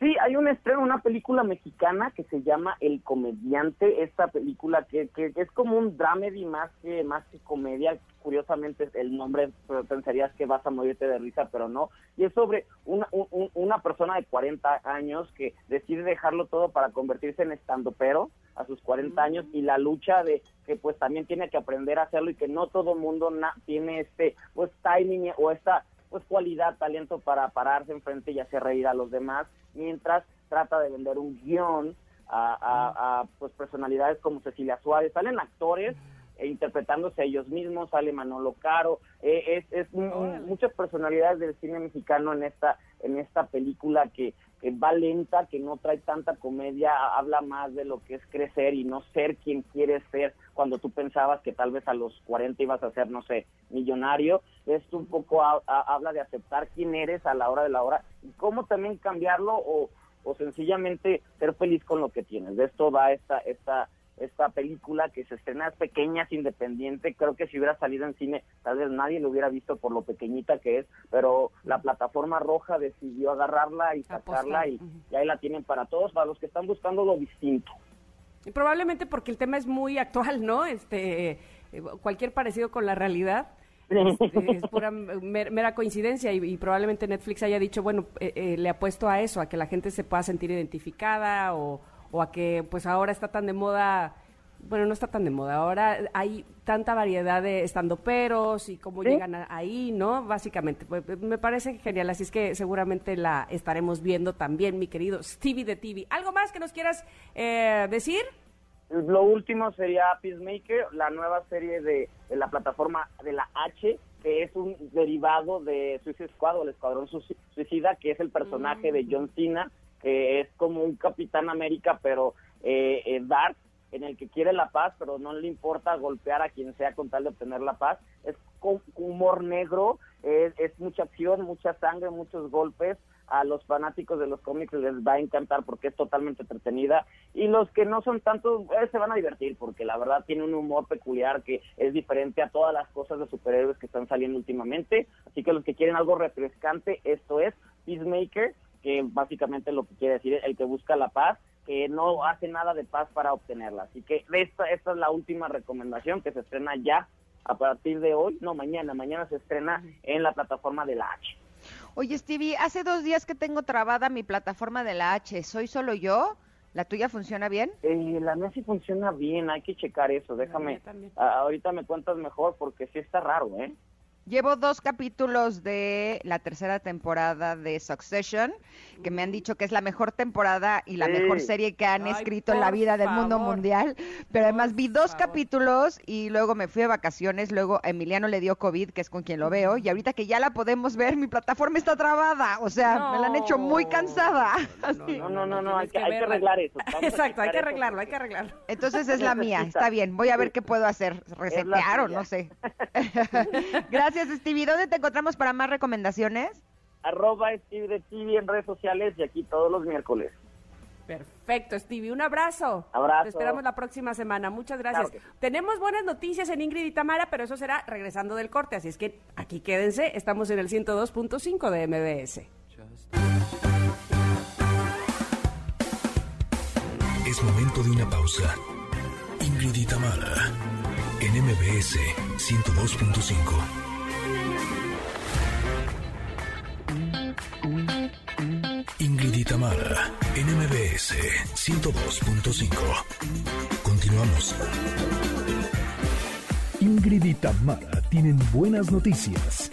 S7: Sí, hay un estreno, una película mexicana que se llama El Comediante, esta película que, que, es como un dramedy más que, más que comedia, curiosamente el nombre pensarías que vas a morirte de risa, pero no, y es sobre una, una persona de 40 años que decide dejarlo todo para convertirse en estando pero a sus 40 mm. años y la lucha de que pues también tiene que aprender a hacerlo y que no todo mundo tiene este pues timing o esta pues cualidad, talento para pararse enfrente y hacer reír a los demás, mientras trata de vender un guion a, pues personalidades como Cecilia Suárez, salen actores e interpretándose a ellos mismos, sale Manolo Caro, eh, es, muchas personalidades del cine mexicano en esta en esta película que va lenta, que no trae tanta comedia, habla más de lo que es crecer y no ser quien quieres ser cuando tú pensabas que tal vez a los 40 ibas a ser, no sé, millonario. Esto un poco habla de aceptar quién eres a la hora de la hora y cómo también cambiarlo o, o sencillamente ser feliz con lo que tienes. De esto va esta, esta esta película que se estrena es pequeña, es independiente, creo que si hubiera salido en cine tal vez nadie lo hubiera visto por lo pequeñita que es, pero la plataforma roja decidió agarrarla y sacarla y, ahí la tienen para todos, para los que están buscando lo distinto.
S3: Y probablemente porque el tema es muy actual, ¿no? Este, eh, cualquier parecido con la realidad. es pura mera coincidencia y, probablemente Netflix haya dicho, bueno, eh, eh, le apuesto a eso, a que la gente se pueda sentir identificada o, o a que pues ahora está tan de moda, bueno, no está tan de moda, ahora hay tanta variedad de estandoperos y cómo llegan ahí, ¿no? Básicamente, pues, me parece genial, así es que seguramente la estaremos viendo también, mi querido Stevie de TV. ¿Algo más que nos quieras eh, decir?
S7: Lo último sería Peacemaker, la nueva serie de, la plataforma de la H, que es un derivado de Suicide Squad o el Escuadrón Suicida, que es el personaje de mm. John Cena, que es como un Capitán América, pero eh, eh, dark, en el que quiere la paz, pero no le importa golpear a quien sea con tal de obtener la paz. Es con humor negro, es, mucha acción, mucha sangre, muchos golpes. A los fanáticos de los cómics les va a encantar porque es totalmente entretenida. Y los que no son tantos, eh, se van a divertir porque la verdad tiene un humor peculiar que es diferente a todas las cosas de superhéroes que están saliendo últimamente. Así que los que quieren algo refrescante, esto es Peacemaker que básicamente lo que quiere decir el que busca la paz, que no hace nada de paz para obtenerla. Así que esta, esta es la última recomendación que se estrena ya a partir de hoy, no mañana, mañana se estrena en la plataforma de la H.
S2: Oye Stevie, hace dos días que tengo trabada mi plataforma de la H, ¿soy solo yo? ¿La tuya funciona bien?
S7: Eh, la mía sí funciona bien, hay que checar eso, déjame. ahorita me cuentas mejor porque sí está raro, ¿eh?
S2: Llevo dos capítulos de la tercera temporada de Succession, que me han dicho que es la mejor temporada y la mejor serie que han escrito en la vida del mundo mundial. Pero además vi dos capítulos y luego me fui de vacaciones. Luego Emiliano le dio COVID, que es con quien lo veo. Y ahorita que ya la podemos ver, mi plataforma está trabada. O sea, me la han hecho muy cansada.
S7: No, no, no, no, hay, que, arreglar eso.
S3: Exacto, hay que arreglarlo, hay que arreglarlo.
S2: Entonces es la mía, está bien. Voy a ver qué puedo hacer. Resetear o no sé. Gracias Gracias, Stevie. ¿Dónde te encontramos para más recomendaciones?
S7: Arroba Stevie de TV en redes sociales y aquí todos los miércoles.
S3: Perfecto, Stevie. Un abrazo.
S7: Abrazo.
S3: Te esperamos la próxima semana. Muchas gracias. Tenemos buenas noticias en Ingrid y Tamara, pero eso será regresando del corte. Así es que aquí quédense. Estamos en el 102.5 de MBS.
S1: Es momento de una pausa. Ingrid y Tamara, en MBS 102.5. Ingrid y Tamara, en MBS 102.5. Continuamos. Ingrid y Tamara tienen buenas noticias.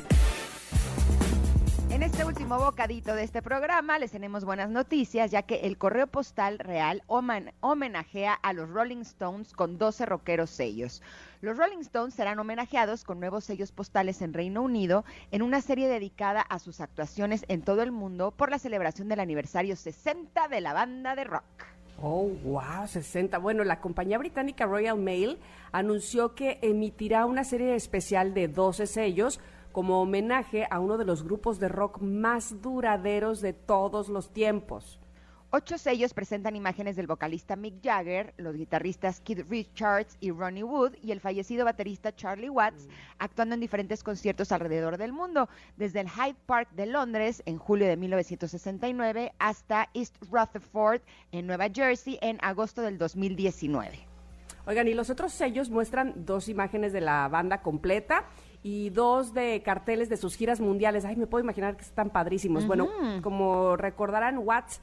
S2: En este último bocadito de este programa les tenemos buenas noticias, ya que el correo postal real homenajea a los Rolling Stones con 12 rockeros sellos. Los Rolling Stones serán homenajeados con nuevos sellos postales en Reino Unido en una serie dedicada a sus actuaciones en todo el mundo por la celebración del aniversario 60 de la banda de rock.
S3: Oh, wow, 60. Bueno, la compañía británica Royal Mail anunció que emitirá una serie especial de 12 sellos como homenaje a uno de los grupos de rock más duraderos de todos los tiempos.
S2: Ocho sellos presentan imágenes del vocalista Mick Jagger, los guitarristas Keith Richards y Ronnie Wood y el fallecido baterista Charlie Watts, actuando en diferentes conciertos alrededor del mundo, desde el Hyde Park de Londres en julio de 1969 hasta East Rutherford en Nueva Jersey en agosto del 2019.
S3: Oigan, y los otros sellos muestran dos imágenes de la banda completa y dos de carteles de sus giras mundiales. Ay, me puedo imaginar que están padrísimos. Bueno, como recordarán, Watts,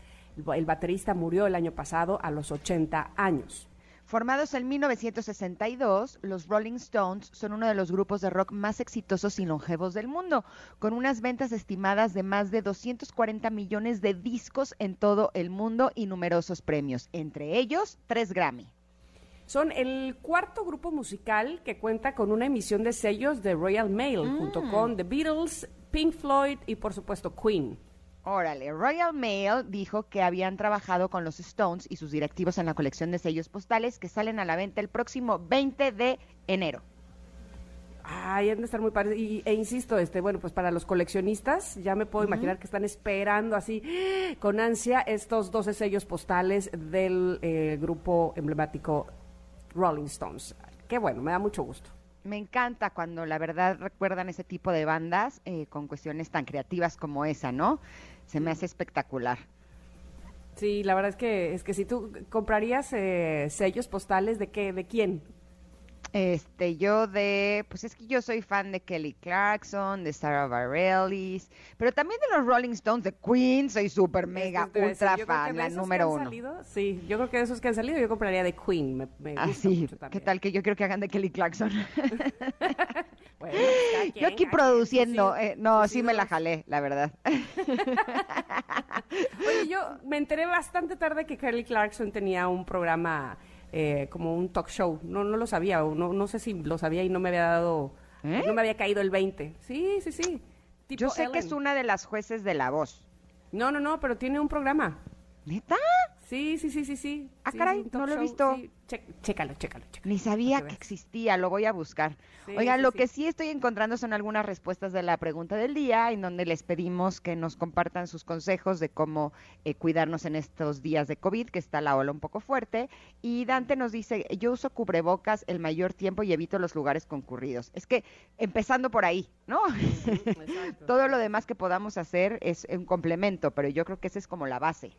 S3: el baterista, murió el año pasado a los 80 años.
S2: Formados en 1962, los Rolling Stones son uno de los grupos de rock más exitosos y longevos del mundo, con unas ventas estimadas de más de 240 millones de discos en todo el mundo y numerosos premios, entre ellos tres Grammy.
S3: Son el cuarto grupo musical que cuenta con una emisión de sellos de Royal Mail, junto mm. con The Beatles, Pink Floyd y por supuesto Queen.
S2: Órale, Royal Mail dijo que habían trabajado con los Stones y sus directivos en la colección de sellos postales que salen a la venta el próximo 20 de enero.
S3: Ay, han de estar muy padres. Y, e insisto, este, bueno, pues para los coleccionistas, ya me puedo imaginar que están esperando así con ansia estos 12 sellos postales del eh, grupo emblemático Rolling Stones. Qué bueno, me da mucho gusto.
S2: Me encanta cuando la verdad recuerdan ese tipo de bandas eh, con cuestiones tan creativas como esa, ¿no? Se me hace espectacular.
S3: Sí, la verdad es que es que si tú comprarías eh, sellos postales de qué, de quién,
S2: este, yo de, pues es que yo soy fan de Kelly Clarkson, de Sarah Bareilles, pero también de los Rolling Stones, de Queen, soy súper mega ultra fan, la número uno.
S3: sí, yo creo que de esos que han salido yo compraría de Queen, me, me
S2: ah, ¿qué tal que yo quiero que hagan de Kelly Clarkson? bueno, pues, yo aquí produciendo, eh, no, sí me la jalé, la verdad.
S3: Oye, yo me enteré bastante tarde que Kelly Clarkson tenía un programa eh, como un talk show. No, no lo sabía, o no, no sé si lo sabía y no me había dado, ¿Eh? no me había caído el 20. Sí, sí, sí.
S2: Yo sé que es una de las jueces de La Voz.
S3: No, no, no, pero tiene un programa.
S2: ¿Neta?
S3: Sí, sí, sí, sí, sí.
S2: Ah, caray, no lo he visto.
S3: Chécalo, chécalo,
S2: Ni sabía que existía, lo voy a buscar. Oigan, lo que sí estoy encontrando son algunas respuestas de la pregunta del día, en donde les pedimos que nos compartan sus consejos de cómo eh, cuidarnos en estos días de COVID, que está la ola un poco fuerte. Y Dante nos dice, yo uso cubrebocas el mayor tiempo y evito los lugares concurridos. Es que empezando por ahí, ¿no? Todo lo demás que podamos hacer es un complemento, pero yo creo que esa es como la base.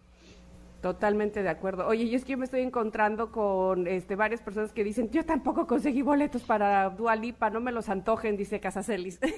S3: Totalmente de acuerdo. Oye, yo es que yo me estoy encontrando con este, varias personas que dicen, yo tampoco conseguí boletos para Dualipa, no me los antojen, dice Casacelis.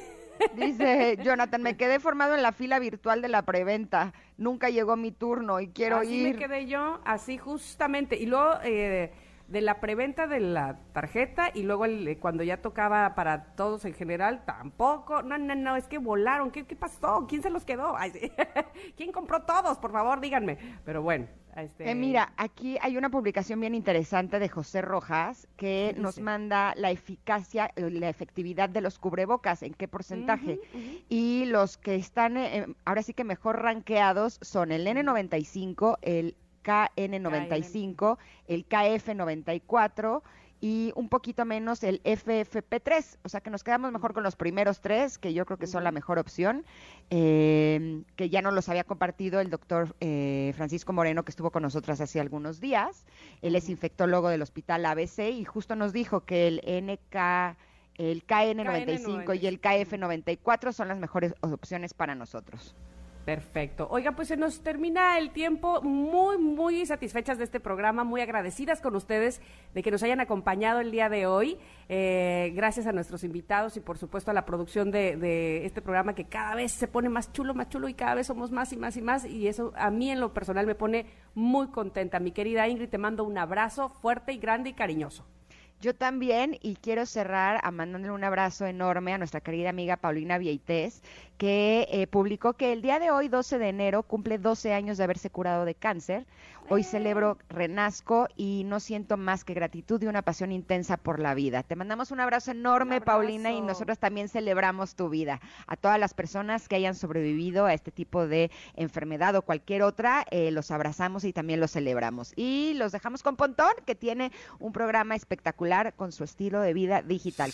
S2: Dice Jonathan, me quedé formado en la fila virtual de la preventa, nunca llegó mi turno y quiero ir.
S3: Así me quedé yo, así justamente. Y luego... Eh, de la preventa de la tarjeta y luego el, eh, cuando ya tocaba para todos en general, tampoco. No, no, no, es que volaron. ¿Qué, qué pasó? ¿Quién se los quedó? ¿Quién compró todos? Por favor, díganme. Pero bueno. Este...
S2: Eh, mira, aquí hay una publicación bien interesante de José Rojas que nos manda la eficacia, eh, la efectividad de los cubrebocas, en qué porcentaje. Y los que están ahora sí que mejor rankeados son el N95, el KN95, el KF94 y un poquito menos el FFP3. O sea que nos quedamos mejor con los primeros tres, que yo creo que son la mejor opción, eh, que ya nos los había compartido el doctor eh, Francisco Moreno, que estuvo con nosotras hace algunos días. Él es infectólogo del Hospital ABC y justo nos dijo que el NK el KN95, y el KF94 son las mejores opciones para nosotros.
S3: Perfecto. Oiga, pues se nos termina el tiempo. Muy, muy satisfechas de este programa, muy agradecidas con ustedes de que nos hayan acompañado el día de hoy. Eh, gracias a nuestros invitados y por supuesto a la producción de, de, este programa que cada vez se pone más chulo, más chulo y cada vez somos más y más y más. Y eso a mí en lo personal me pone muy contenta. Mi querida Ingrid, te mando un abrazo fuerte y grande y cariñoso.
S2: Yo también, y quiero cerrar a mandándole un abrazo enorme a nuestra querida amiga Paulina Vieites, que eh, publicó que el día de hoy, 12 de enero, cumple 12 años de haberse curado de cáncer. Hoy celebro renazco y no siento más que gratitud y una pasión intensa por la vida. Te mandamos un abrazo enorme, Paulina, y nosotros también celebramos tu vida. A todas las personas que hayan sobrevivido a este tipo de enfermedad o cualquier otra, eh, los abrazamos y también los celebramos. Y los dejamos con Pontón, que tiene un programa espectacular con su estilo de vida digital.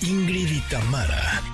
S1: Ingrid y Tamara